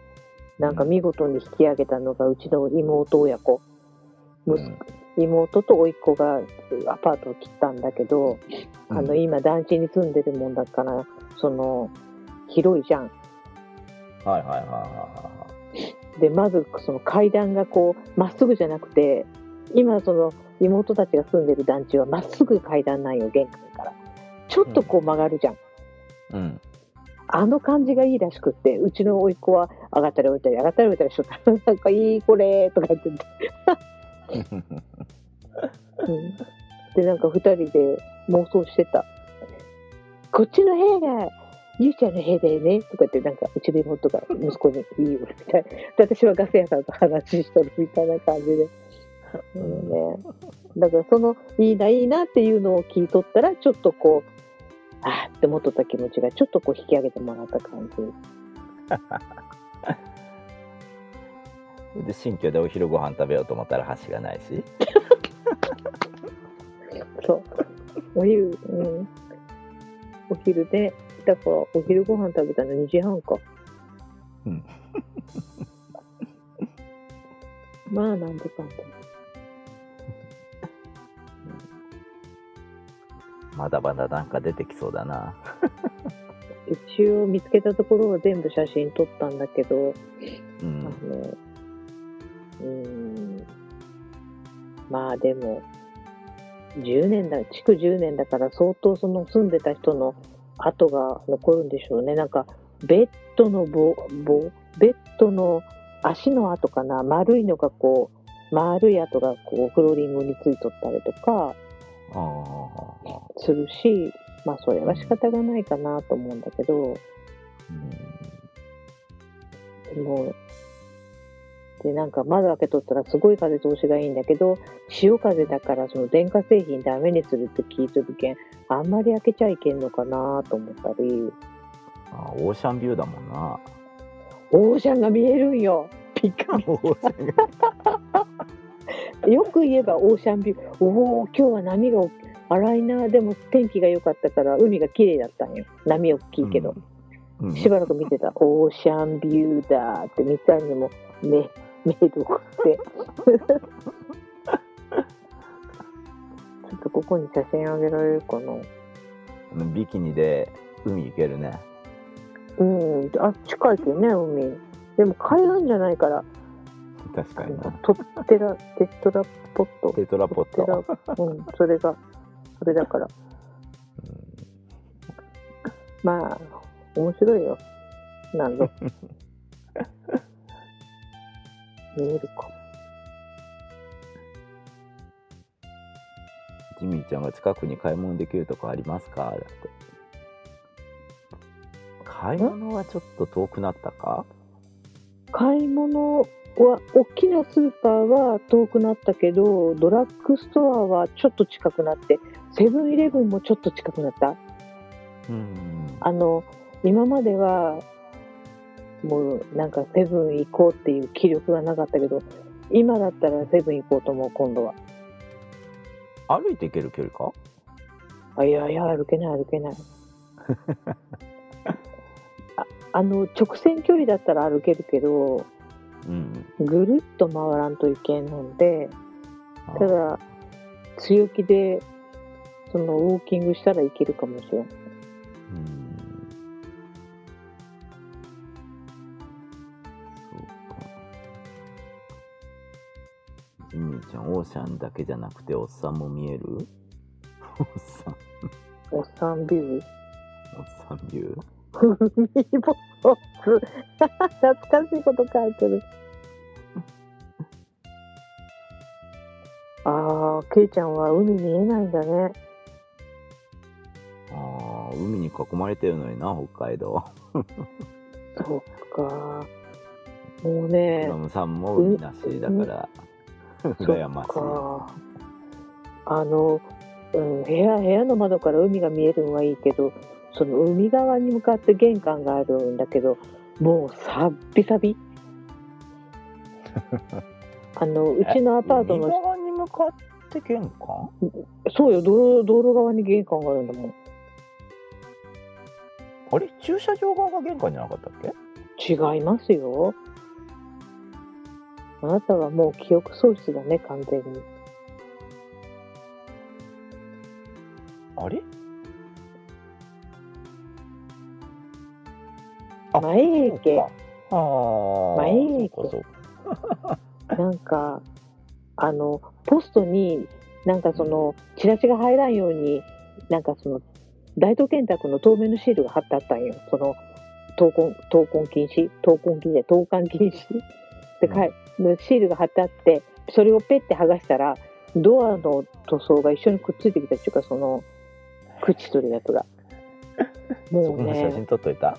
なんか見事に引き上げたのがうちの妹親子。息子妹と甥っ子がアパートを切ったんだけど、うんあの今団地に住んでるもんだから、その、広いじゃん。はいはいはいはいはで、まずその階段がこう、まっすぐじゃなくて、今その妹たちが住んでる団地はまっすぐ階段なんよ、玄関から。ちょっとこう曲がるじゃん。い。うん。あの感じがいいらしくって、うちの甥っ子は上がったり降りたり、上がったり降りたりしとったら、なんかいいこれとか言ってて、うん、で、なんか二人で妄想してた。こっちの部屋が、ゆうちゃんの部屋だよねとか言って、なんかうちの妹が息子に言いよるみたいな。で、私はガス屋さんと話しとるみたいな感じで。うんね、だからその、いいな、いいなっていうのを聞いとったら、ちょっとこう、あーって思っとった気持ちがちょっとこう引き上げてもらった感じ。で新居でお昼ご飯食べようと思ったら箸がないし。そう。お昼、うん。お昼で、だからお昼ご飯食べたの2時半か。うん。まあ、なんでかんだ。まだまだなんか出てきそうだな。一応見つけたところは全部写真撮ったんだけど、うあん。の、うーん。まあでも、10年だ、築10年だから相当その住んでた人の跡が残るんでしょうね。なんか、ベッドの棒、棒、ベッドの足の跡かな、丸いのがこう、丸い跡がこうフローリングについとったりとかああ。するし、まあそれは仕方がないかなと思うんだけど、うん。でも、で、なんか窓開けとったらすごい風通しがいいんだけど、潮風だからその電化製品ダメにするって聞いとるけん、あんまり開けちゃいけんのかなと思ったり、あオーシャンビューだもんな。オーシャンが見えるんよ。ピカオーシャンがよく言えばオーシャンビュー。おお、今日は波が荒いな。でも天気が良かったから海が綺麗だったんよ。波大きいけど。うんしばらく見てた。オーシャンビューだってみたいにも目、目どこって。ちょっとここに写真あげられるかな。ビキニで海行けるね。うん。あ、近いけどね、海。でも海岸じゃないから、確かにな。トテラ、テトラポット。テトラポット。うん、それが、それだから。まあ、面白いよ。なんぞ。見えるか。ジミーちゃんが近くに買い物できるとこありますかだって。買い物はちょっと遠くなったか買い物、大きなスーパーは遠くなったけど、ドラッグストアはちょっと近くなって、セブンイレブンもちょっと近くなった。うん。あの、今までは、もうなんかセブン行こうっていう気力がなかったけど、今だったらセブン行こうと思う、今度は。歩いて行ける距離か？あ、いやいや、歩けない、歩けない。ああの、直線距離だったら歩けるけど、うん。ぐるっと回らんといけんので、ただ、強気で、その、ウォーキングしたらいけるかもしれん。うん。そうか。ジミーちゃん、オーシャンだけじゃなくて、おっさんも見える？おっさん、おっさんビュー？おっさんビュー？海ボス。懐かしいこと書いてる。ああ、ケイちゃんは海見えないんだね。ああ、海に囲まれてるのにな、北海道。そっか。もうねラ、ムさんも海なしだから、羨ましい。か。あの、うん、部屋、部屋の窓から海が見えるのはいいけど、その海側に向かって玄関があるんだけど、もうさっびさび。あの、うちのアパート海の、側に向かって玄関？そうよ、道路道路側に玄関があるんだもん。あれ？駐車場側が玄関じゃなかったっけ？違いますよ。あなたはもう記憶喪失だね、完全に。あれ？前池、ああ。前池そうかそうか。なんか、あの、ポストに、なんかその、チラシが入らんように、なんかその、大東建託の透明のシールが貼ってあったんよ。その、闘魂、闘魂禁止？闘魂禁止で、投函禁止？って書い、のシールが貼ってあって、それをペッて剥がしたら、ドアの塗装が一緒にくっついてきたっていうか、その、口するやつが。そ もうこの写真ね、撮っといた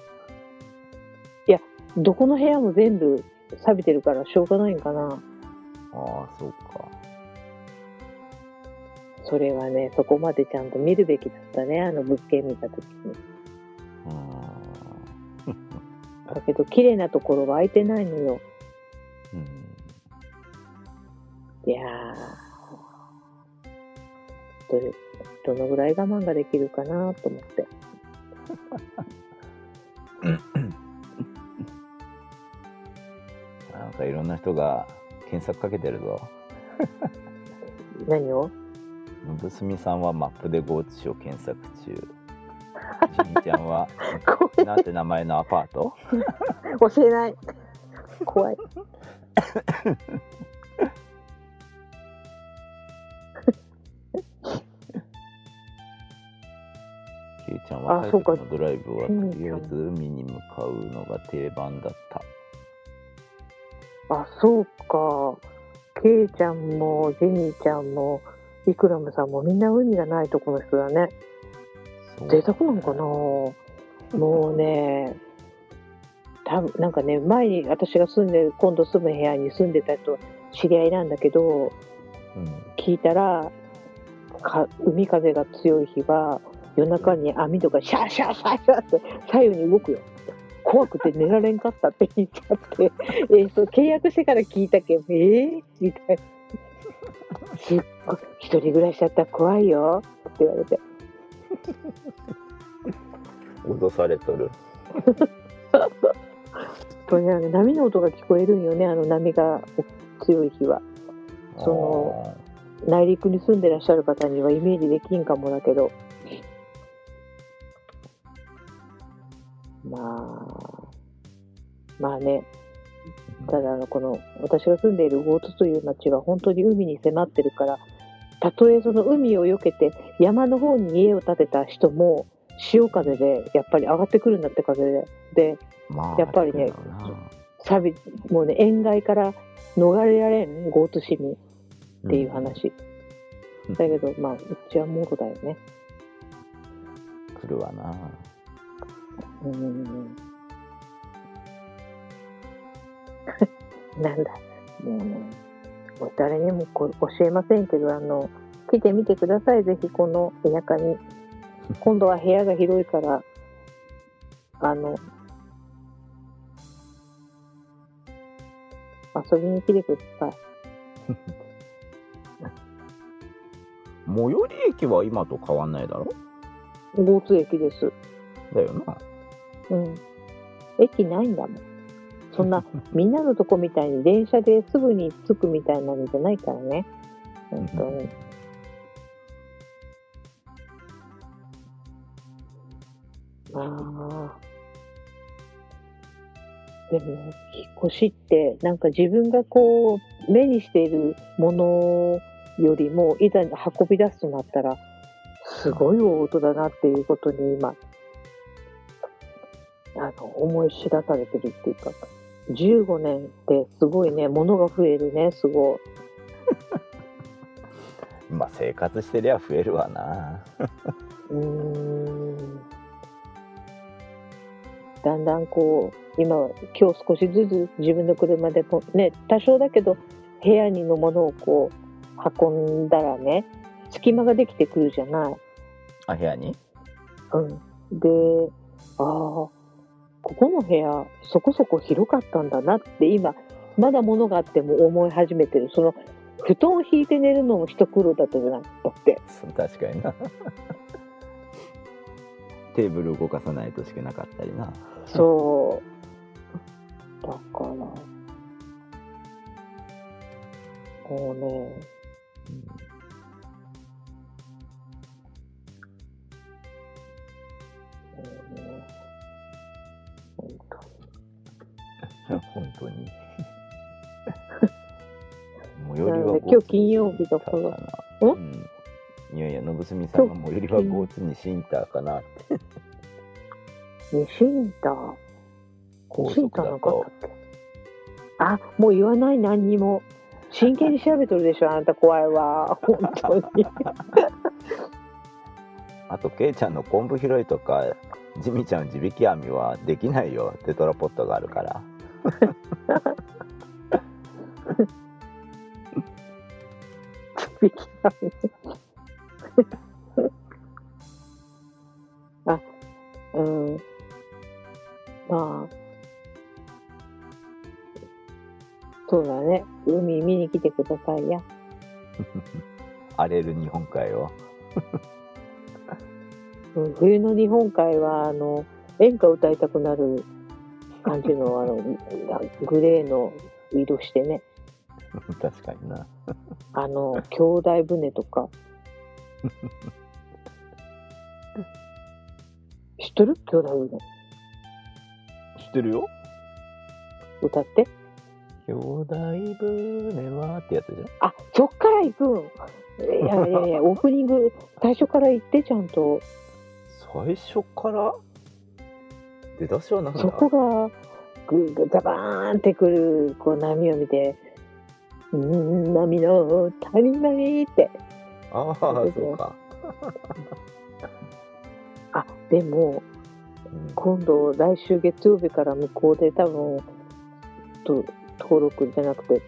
どこの部屋も全部錆びてるからしょうがないんかな。ああ、そうか。それはね、そこまでちゃんと見るべきだったね、あの物件見たときに。うだけど、綺麗なところは空いてないのよ。ん。うん。いやー、どれ、どのぐらい我慢ができるかなと思って。なんかいろんな人が検索かけてるぞ。何を？のぶすみさんはマップでゴーチを検索中。ちみちゃんは、ごなんて名前のアパート？教えない。怖い。けいちゃんはあそうか若い時のドライブはとうんりあえず海に向かうのが定番だった。あ、そうか。ケイちゃんもジェニーちゃんもイクラムさんもみんな海がないとこの人だね。贅沢なのかな。もうね多分なんかね前に私が住んでる今度住む部屋に住んでた人知り合いなんだけどうん。聞いたらか海風が強い日は夜中に網戸がシャーシャーシャーシャーって左右に動くよ怖くて寝られんかったって言っちゃって えーそう契約してから聞いたけどえー、みたいな。すっごい一人暮らしだったら怖いよ。って言われて。脅されとる。とにかく波の音が聞こえるんよねあの波が強い日は。その内陸に住んでらっしゃる方にはイメージできんかもだけどまあまあね。ただあのこの私が住んでいるゴーツという町は本当に海に迫ってるからたとえその海を避けて山の方に家を建てた人も潮風でやっぱり上がってくるんだって風で。でまあやっぱりねサビもうね塩害から逃れられんゴーツ市民っていう話、うん。だけどまあうちはモードだよね。来るわなうん。なん。だもうねもう誰にもこ教えません。けどあの来てみてくださいぜひこの田舎に今度は部屋が広いからあの遊びに来てください最寄り駅は今と変わん。ないだろ交通駅ですだよなうん。駅ないんだもん。そんな、みんなのとこみたいに電車ですぐに着くみたいなのじゃないからね。本当に。ああ。でも、引っ越しって、なんか自分がこう、目にしているものよりも、いざ運び出すとなったら、すごい大音だなっていうことに今、あの、思い知らされてるっていうか、15年ってすごいね、物が増えるね、すごい。まあ生活してりゃ増えるわなうーんだんだんこう今今日少しずつ自分の車でもね多少だけど部屋にのものをこう運んだらね隙間ができてくるじゃない。あ部屋に？うん、でああここの部屋そこそこ広かったんだなって今まだ物があっても思い始めてる。その布団を引いて寝るのも一苦労だったじゃないだって。そう確かにな。テーブル動かさないとしかなかったりな。そう。だから、もうね、もうね、本当本当に最に。寄りは今日金曜日だから、なうんいやいや信澄さんが最寄りはゴーツにシンターかなって西インター、高速だターなかっとあ、もう言わない何にも。真剣に調べとるでしょ、あなた怖いわ。本当に。あとケイちゃんの昆布拾いとかジミちゃん地引き網はできないよテトラポットがあるからびき あ、うん。まあ、そうだね。海見に来てくださいや。荒れる日本海をうん冬の日本海は、あの、演歌歌いたくなる感じの、あの、グレーの色してね。確かになあの、兄弟船とか。知ってる？兄弟船。知ってるよ歌って。兄弟船はってやつじゃんあ、そっから行くん。いやいやいや、オープニング、最初から行って、ちゃんと。最初から出だしはなんだそこが、ぐぐザバーンってくる、こう波を見て、うん波の谷間にって。ああ、そうか。あでもうん。今度来週月曜日から向こうで多分と登録じゃなくて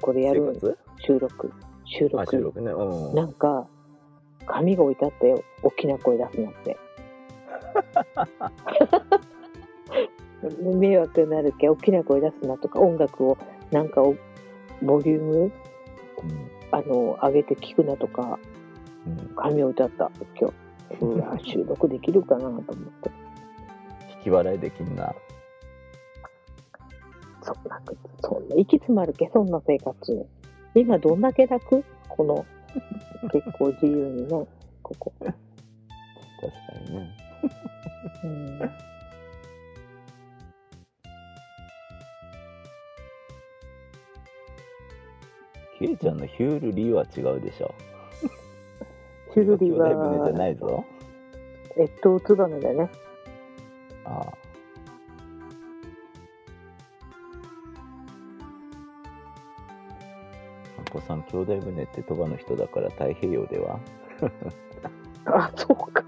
これやる収録。収録。あ、収録ね。うん。なんか紙が置いてあったよ大きな声出すなって。迷惑になるけ？大きな声出すなとか音楽をなんかをボリュームうんあの上げて聞くなとかうん紙置いてあった今日。うわ収録できるかなと思って。引き笑いできんな。そんなそんな行き詰まるけ？そんな生活。今どんだけ楽？この結構自由にねここ、確かにね。うん、ケイちゃんのヒュールリーは違うでしょ。シュルリ兄弟船じゃはないぞ。越冬ツバメだねああ。子さん、兄弟船って鳥羽の人だから太平洋では？あそうか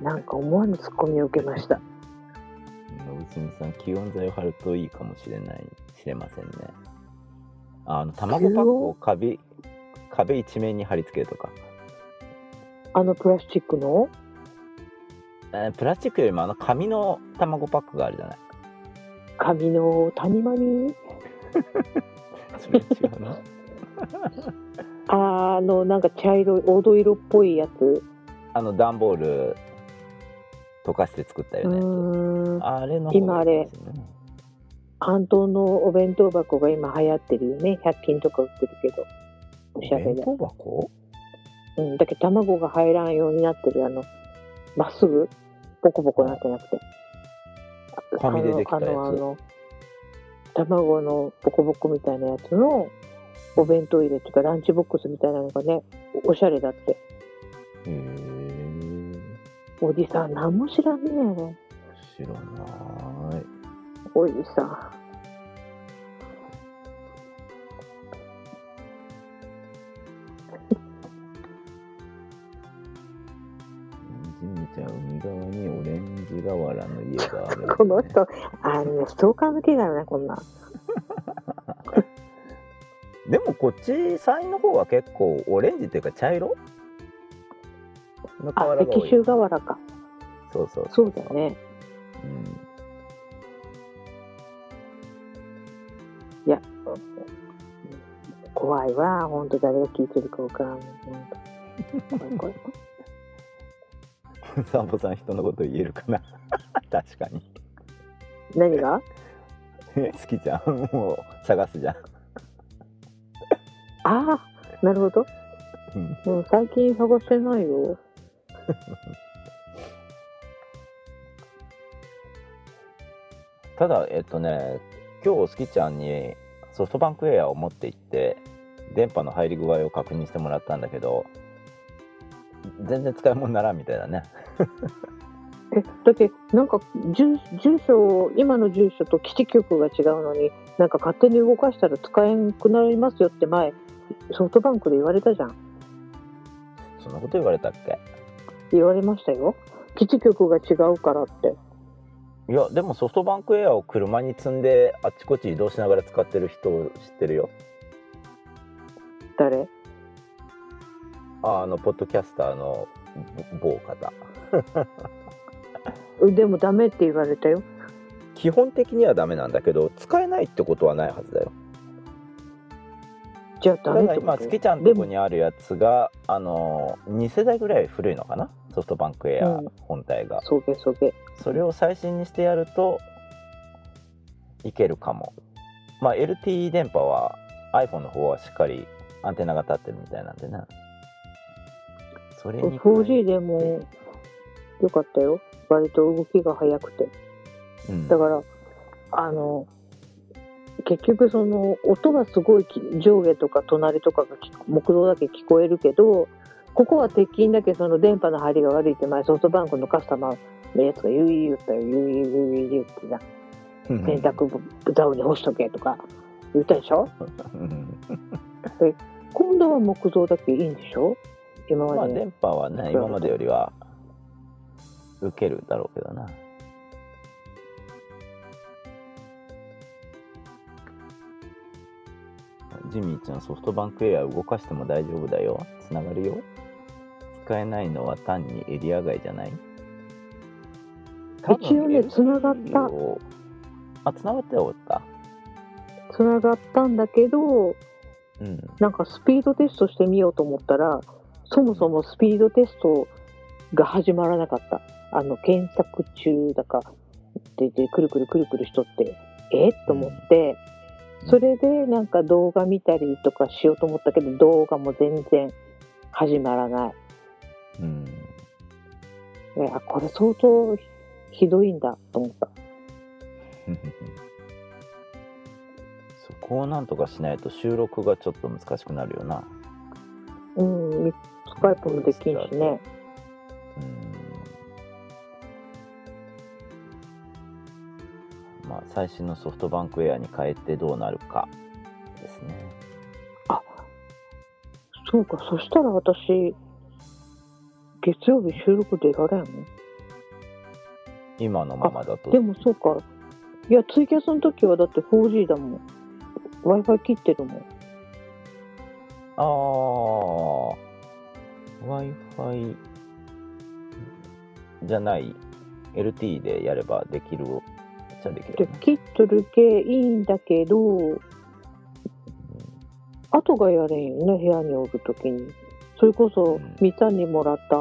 なんか思わぬツッコミを受けました野口さん、気温材を貼るといいかもしれない、しれませんね。あの、卵パックを壁、壁一面に貼り付けるとか。あのプラスチックの？えープラスチックよりもあの紙の卵パックがあるじゃない。紙の谷間に？それ違うな。あのなんか茶色い黄土色っぽいやつ？あの段ボール溶かして作ったうよね。あれの方今あれがいいですね。半島のお弁当箱が今流行ってるよね。100均とか売ってるけど。おしゃれで、弁当箱？うん、だけど卵が入らんようになってる。あのまっすぐ？ボコボコなってなくて。紙でできたやつ。あのあの卵のボコボコみたいなやつのお弁当入れっていうかランチボックスみたいなのがねおおしゃれだって。へえ。おじさん何も知らんね。知らない。おじさん。ジミちゃん、海側にオレンジ瓦の家がある、この人あのねストーカー向けだよねこんな。んでもこっち山陰の方は結構オレンジっていうか茶色？のあ瓦が多い。石州瓦かそうそうそうだねうん。怖いわ本当誰が聞いてるか分からん怖い怖い サンボさん人のこと言えるかな？確かに。何が？好きじゃん。もう探すじゃん。ああなるほど。うん。うん最近探してないよ。ただ、えっとね、今日、スキちゃんにソフトバンクエアを持って行って、電波の入り具合を確認してもらったんだけど、全然使い物にならんみたいだね。えだってなんか住住所今の住所と基地局が違うのになんか勝手に動かしたら使えなくなりますよって前ソフトバンクで言われたじゃんそんなこと言われたっけ？言われましたよ基地局が違うからっていや、でもソフトバンクエアを車に積んで、あっちこっち移動しながら使ってる人を知ってるよ。誰？ああの、ポッドキャスターのぼ某方。でもダメって言われたよ基本的にはダメなんだけど、使えないってことはないはずだよ。じゃあダたメって今、月ちゃんとこにあるやつが、あのー、2世代ぐらい古いのかな？ソフトバンクエアうん。本体が。そげそげそれを最新にしてやるといけるかも。まあ LTE 電波は iPhone の方はしっかりアンテナが立ってるみたいなんでね。それに加え 4G でもよかったよ。割と動きが速くて。うん。だからあの結局その音がすごいき上下とか隣とかが木造だけ聞こえるけどここは鉄筋だけその電波の入りが悪いって前ソフトバンクのカスタマーのやつが言う言ったよ。言う言う言う言うってな。洗濯ぶざおに干しとけとか言ったでしょ？うん。今度は木造だけいいんでしょ？今まあまで、電波はね今までよりは受けるだろうけどなジミーちゃんソフトバンクエア動かしても大丈夫だよ。つながるよ。使えないのは単にエリア外じゃない。一応ね多分繋がった。あつながってはおった。つながったんだけどうん。なんかスピードテストしてみようと思ったらそもそもスピードテストが始まらなかった。あの検索中だかででくるくるくるくるしとって。え？と思って、うんそれでなんか動画見たりとかしようと思ったけど動画も全然始まらない。うん。えあこれ相当ひどいんだと思った。そこをなんとかしないと収録がちょっと難しくなるよな。うんみスカイプもできんしね最新のソフトバンクエアに変えてどうなるかですねそうかそしたら私月曜日収録出られんの？今のままだとでもそうか。いや、ツイキャスの時はだって 4G だもん。Wi-Fi 切ってるもん。ああ Wi-Fi じゃない LTE でやればできるじゃできるね、切っとるけいいんだけど、後がやれんよね、部屋におる時に。それこそうん、みさんにもらった、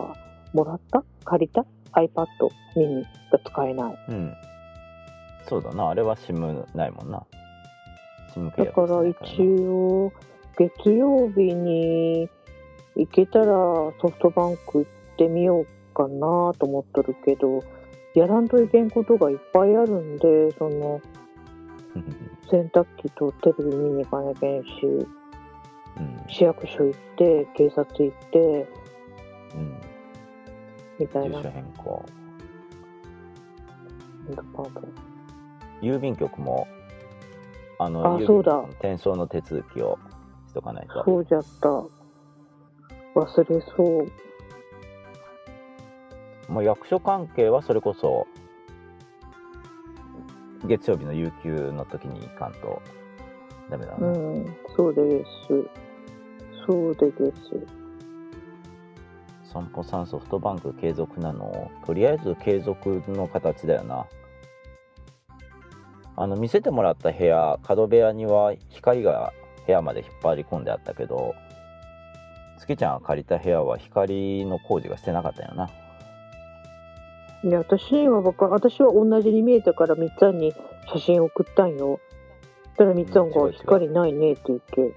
もらった？借りた ?iPad mini が使えない。うん。そうだな。あれは SIM ないもんな。SIM 契約だから一応、月曜日に行けたらソフトバンク行ってみようかなと思っとるけど、やらんといけんことがいっぱいあるんで、その 洗濯機とテレビ見に行かなきゃいけんし、うん市役所行って、警察行って、うんみたいな住所。変更郵便局もあのそうだ転送の手続きをしとかないとそうじゃった。忘れそう。もう役所関係はそれこそ月曜日の有給の時に行かんとダメだな、うん、そうです。そうでです。損保さんソフトバンク継続なのとりあえず継続の形だよなあの見せてもらった部屋角部屋には光が部屋まで引っ張り込んであったけど月ちゃんが借りた部屋は光の工事がしてなかったよないや、私にはわか私は同じに見えたから、みっつぁんに写真送ったんよ。たらみっつぁんが光ないねって言って。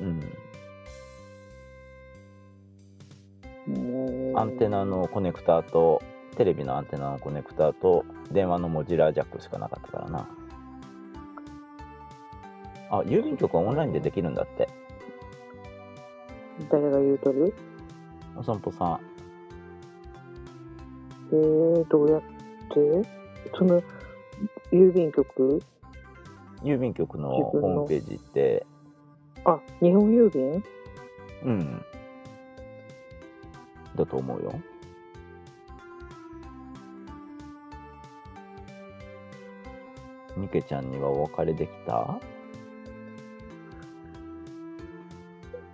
うん。アンテナのコネクターとテレビのアンテナのコネクターと電話のモジュラージャックしかなかったからな。あ郵便局はオンラインでできるんだって。誰が言うとる？お散歩さんえー、どうやって？その、郵便局？郵便局のホームページ行って。あ、日本郵便？うん。だと思うよ。みけちゃんにはお別れできた？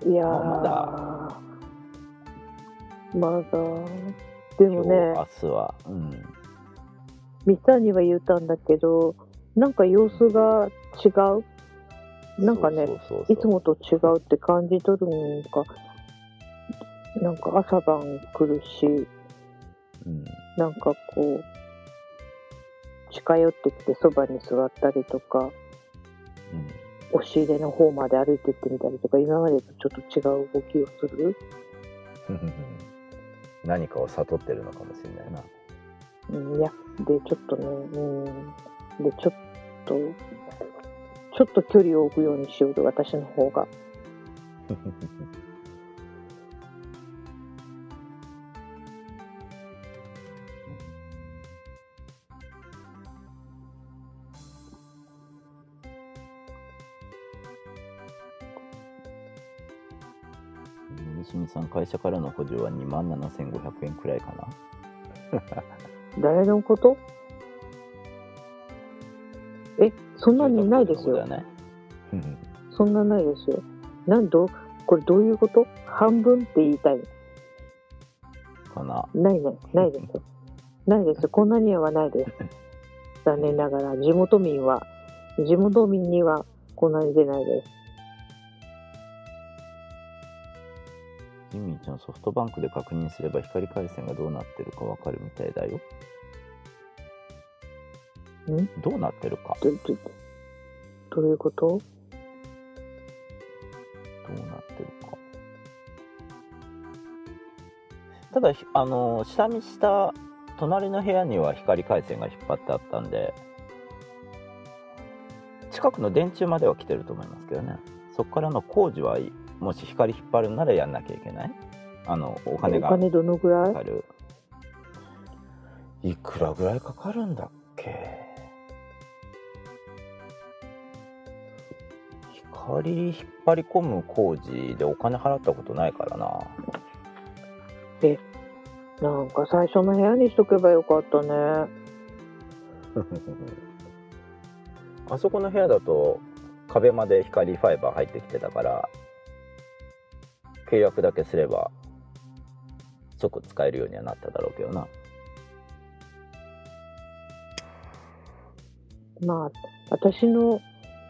いやー、ままだ。でもね、明日は。うん。みっつぁんには言ったんだけど、なんか様子が違う。なんかねいつもと違うって感じ取るんか、なんか朝晩来るし、うん。なんかこう、近寄ってきてそばに座ったりとか、うん。押し入れの方まで歩いてってみたりとか、今までとちょっと違う動きをする。何かを悟ってるのかもしれないなうん、いや、で、ちょっとね、うん、で、ちょっと、ちょっと距離を置くようにしようと、私の方が。西見さん、会社からの補助は2万7500円くらいかな？誰のこと？え、そんなにないですよ。ね。そんなないですよ。なんど、これどういうこと？半分って言いたいかな。ないない、ないです。ないです。こんなにはないです。残念ながら、地元民は、地元民にはこんなに出ないです。ジミーちゃん、ソフトバンクで確認すれば光回線がどうなってるかわかるみたいだよ。ん？どうなってるか。ど、ういうこと？どうなってるか。ただ、ひあの、下見した隣の部屋には光回線が引っ張ってあったんで、近くの電柱までは来てると思いますけどね。そこからの工事はいもし光引っ張るならやんなきゃいけない？あの、お金がお金どのぐらい？かかる？いくらぐらいかかるんだっけ？光引っ張り込む工事でお金払ったことないからな。なんか最初の部屋にしとけばよかったね。あそこの部屋だと壁まで光ファイバー入ってきてたから契約だけすれば即使えるようにはなっただろうけどなまあ、私の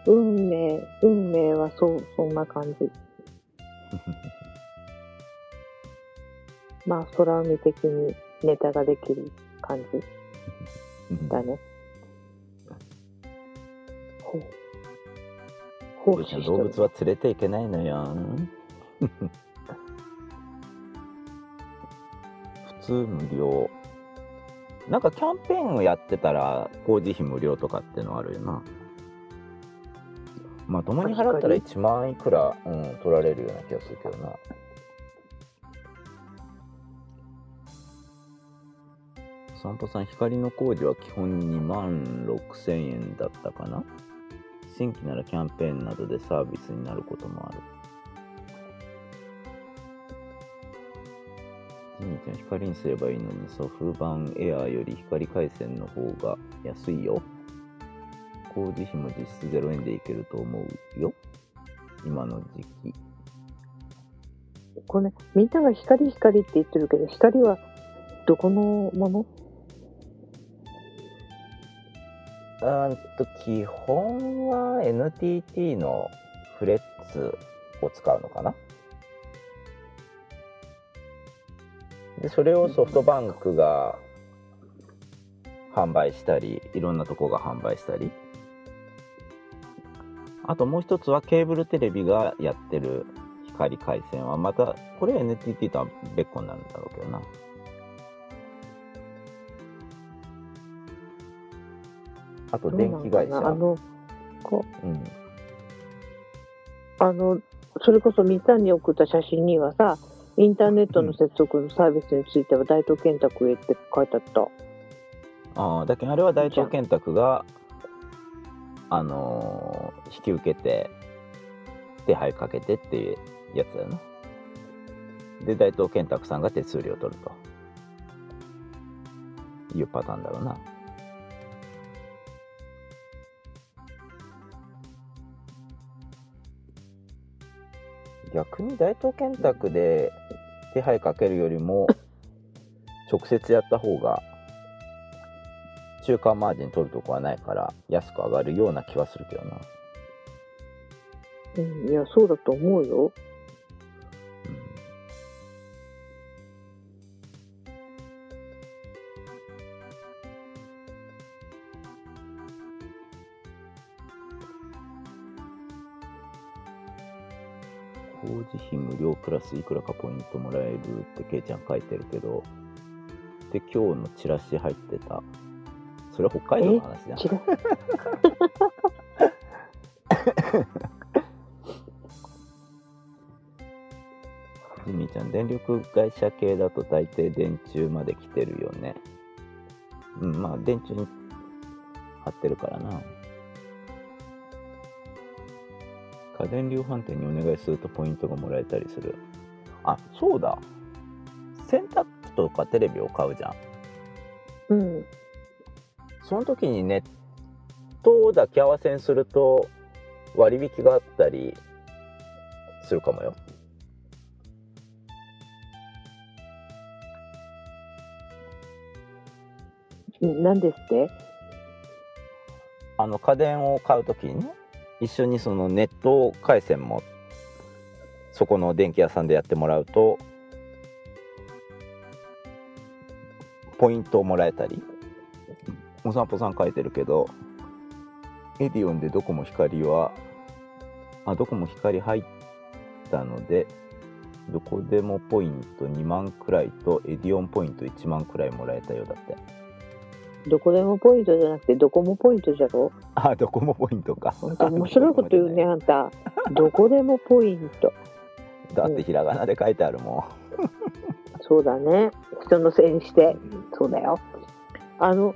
運命、運命はそう、そんな感じ。まあ、空海的にネタができる感じだね。ほう。動物は連れていけないのよ普通無料なんかキャンペーンをやってたら工事費無料とかっていうのあるよな。まあ共に払ったら1万いくら、うん、取られるような気がするけどな。散歩さん光の工事は基本2万6000円だったかな。新規ならキャンペーンなどでサービスになることもあるジミーちゃん光にすればいいのにソフトバンエアーより光回線の方が安いよ。工事費も実質0円でいけると思うよ。今の時期。これね、みんなが光光って言ってるけど、光はどこのもの？うーんと基本は NTT のフレッツを使うのかな？でそれをソフトバンクが販売したりいろんなとこが販売したり。あともう一つはケーブルテレビがやってる光回線はまたこれは NTT とは別個になるんだろうけどな。あと電気会社。あの、こう、うん。あの、それこそみんなに送った写真にはさ、インターネットの接続のサービスについては大東建託へって書いてあった。ああだけどあれは大東建託があのー引き受けて手配かけてっていうやつだよねで大東建託さんが手数料を取るというパターンだろうな逆に大東建託で手配かけるよりも直接やった方が中間マージン取るとこはないから安く上がるような気はするけどな、うん、いや、そうだと思うよ。プラスいくらかポイントもらえるってケイちゃん書いてるけど。で今日のチラシ入ってた。それは北海道の話じゃん。ジミーちゃん電力会社系だと大抵電柱まで来てるよね。うんまあ電柱に貼ってるからな家電量販店にお願いするとポイントがもらえたりする。あそうだ。洗濯機とかテレビを買うじゃん。うん。その時にネットを抱き合わせにすると割引があったりするかもよ。なんですって？あの家電を買う時にね一緒にそのネット回線もそこの電気屋さんでやってもらうとポイントをもらえたりお散歩さん書いてるけどエディオンでドコモ光はあドコモ光入ったのでどこでもポイント2万くらいとエディオンポイント1万くらいもらえたようだって。どこでもポイントじゃなくて、どこもポイントじゃろ？あドコモポイントか本当面白いこと言うね、あんた。どこでもポイント。だってひらがなで書いてあるもそうだね。人のせいにして。そうだよ。あの、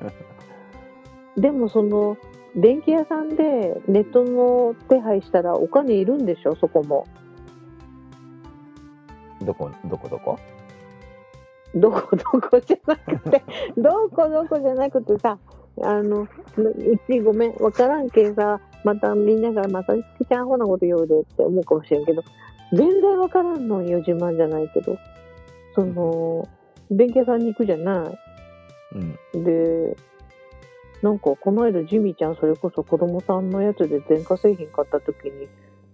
でもその、電気屋さんでネットの手配したらお金いるんでしょ？そこも。んどこどこどこ？どこどこじゃなくて、どこどこじゃなくてさ、あの、うちごめん、わからんけんさ、またみんながまた好きちゃんほなこと言うでって思うかもしれんけど、全然わからんのよ、自慢じゃないけど。その、電気屋さんに行くじゃない。うんで、なんかこの間ジミーちゃんそれこそ子供さんのやつで電化製品買った時に、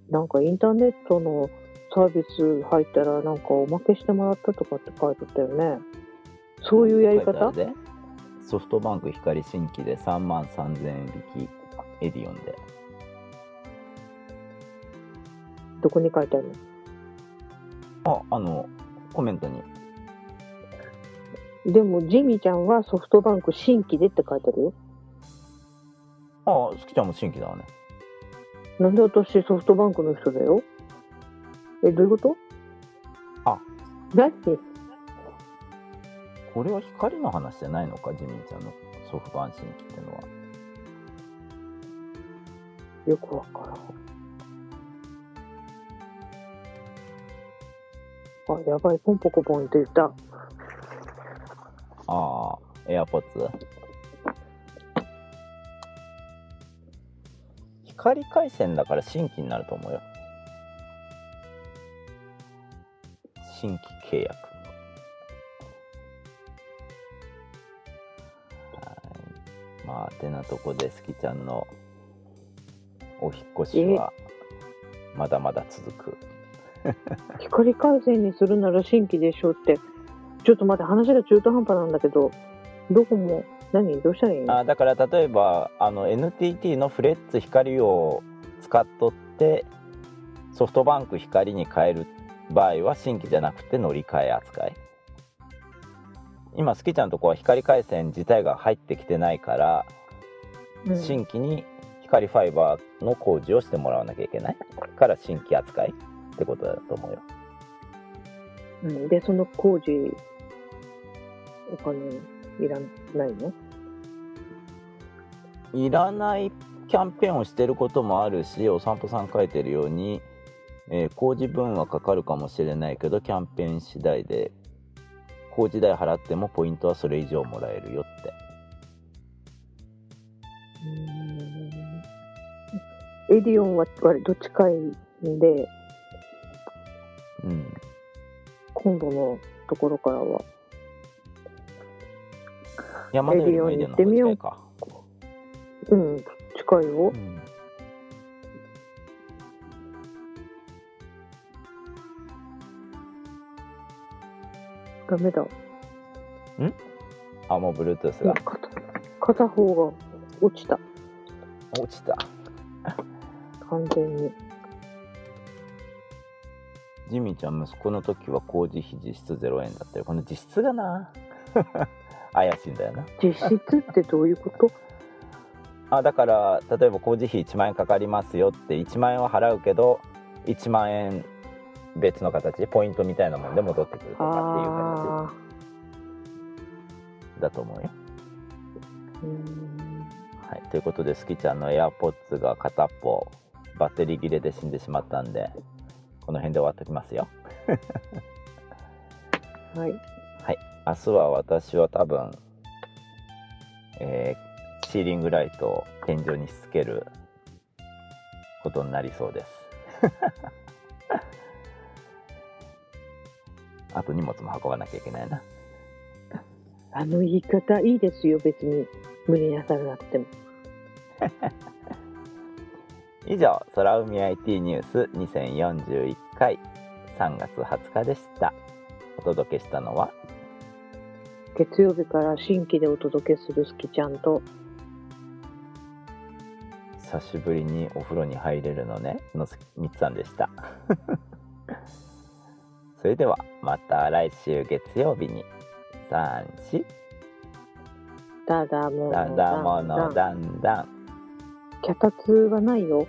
なんかインターネットのサービス入ったらなんかおまけしてもらったとかって書いてあったよね。そういうやり方？ソフトバンク光新規で3万3000円引きエディオンで。どこに書いてあるの？ああのコメントに。でもジミーちゃんはソフトバンク新規でって書いてあるよ。ああすきちゃんも新規だわね。なんで私ソフトバンクの人だよ？え、どういうこと？あ。何これは光の話じゃないのか？ジミーちゃんのソフトバンク新規ってのは。よくわからん。あ、やばい、ポンポコポンって言った。ああエアポッツ。光回線だから新規になると思うよ新規契約はい。まあてなとこで好きちゃんのお引っ越しはまだまだ続く。光回線にするなら新規でしょって。ちょっと待って、話が中途半端なんだけど、どこも、何？どうしたらいいの？あだから例えばあの NTT のフレッツ光を使っとってソフトバンク光に変える場合は新規じゃなくて乗り換え扱い。今スキちゃんのとこは光回線自体が入ってきてないから、うん。新規に光ファイバーの工事をしてもらわなきゃいけない。から新規扱い。ってことだと思うよ。うん、で、その工事、お金いらないの？いらないキャンペーンをしてることもあるしお散歩さん書いてるように、えー工事分はかかるかもしれないけどキャンペーン次第で工事代払ってもポイントはそれ以上もらえるよって。エディオンは割と近いんで、うん。今度のところからは、山田よりもエディオンの方が近いか、うん、近いよ。う。ん、ダメだ。あもう Bluetooth が。片片方が落ちた。落ちた。完全に。ジミーちゃん息子の時は工事費実質0円だったよ。この実質がな。怪しいんだよな。実質ってどういうこと？あだから例えば工事費1万円かかりますよって1万円は払うけど1万円別の形ポイントみたいなもんで戻ってくるとかっていうあ形だと思うよ。はい、ということでスキちゃんの AirPods が片っぽバッテリー切れで死んでしまったんでこの辺で終わっておきますよ。はい。はい。明日は私は多分、えーシーリングライトを天井にしつけることになりそうです。あと荷物も運ばなきゃいけないな。あの言い方いいですよ、別に。無理なさらなくても。以上、空海 IT ニュース2041回3月20日でした。お届けしたのは、月曜日から新規でお届けするすきちゃんと、久しぶりにお風呂に入れるのね、のすみつさんでした。それでは、また来週月曜日に、3、4、ただものだだものだんだんだん。脚立はないよ。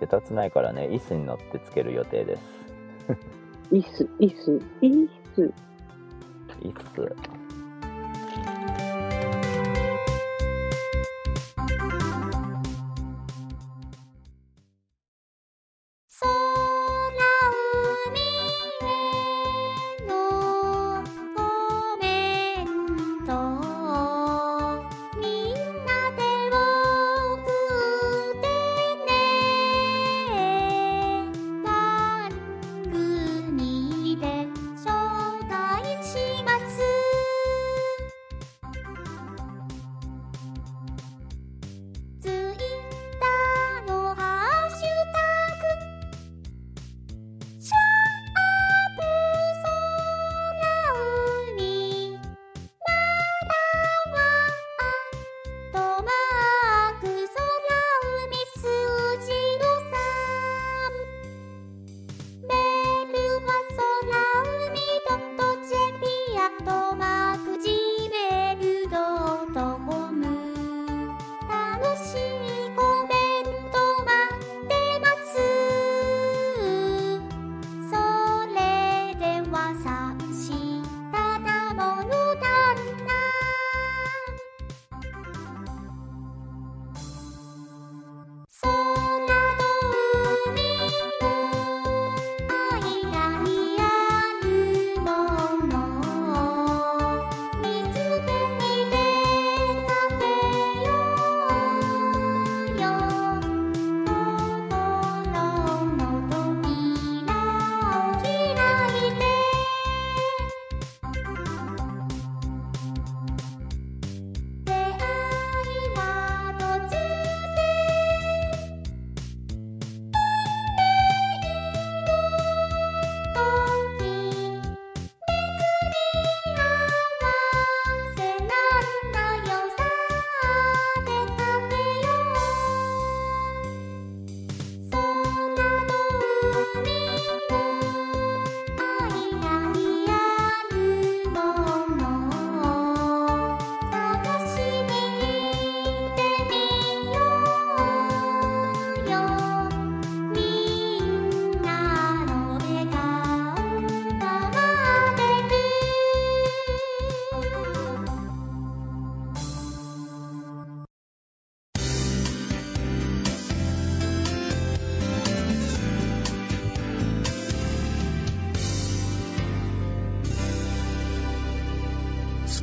脚立ないからね、椅子に乗ってつける予定です。椅子、椅子、椅子。椅子。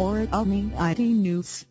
空海 IT News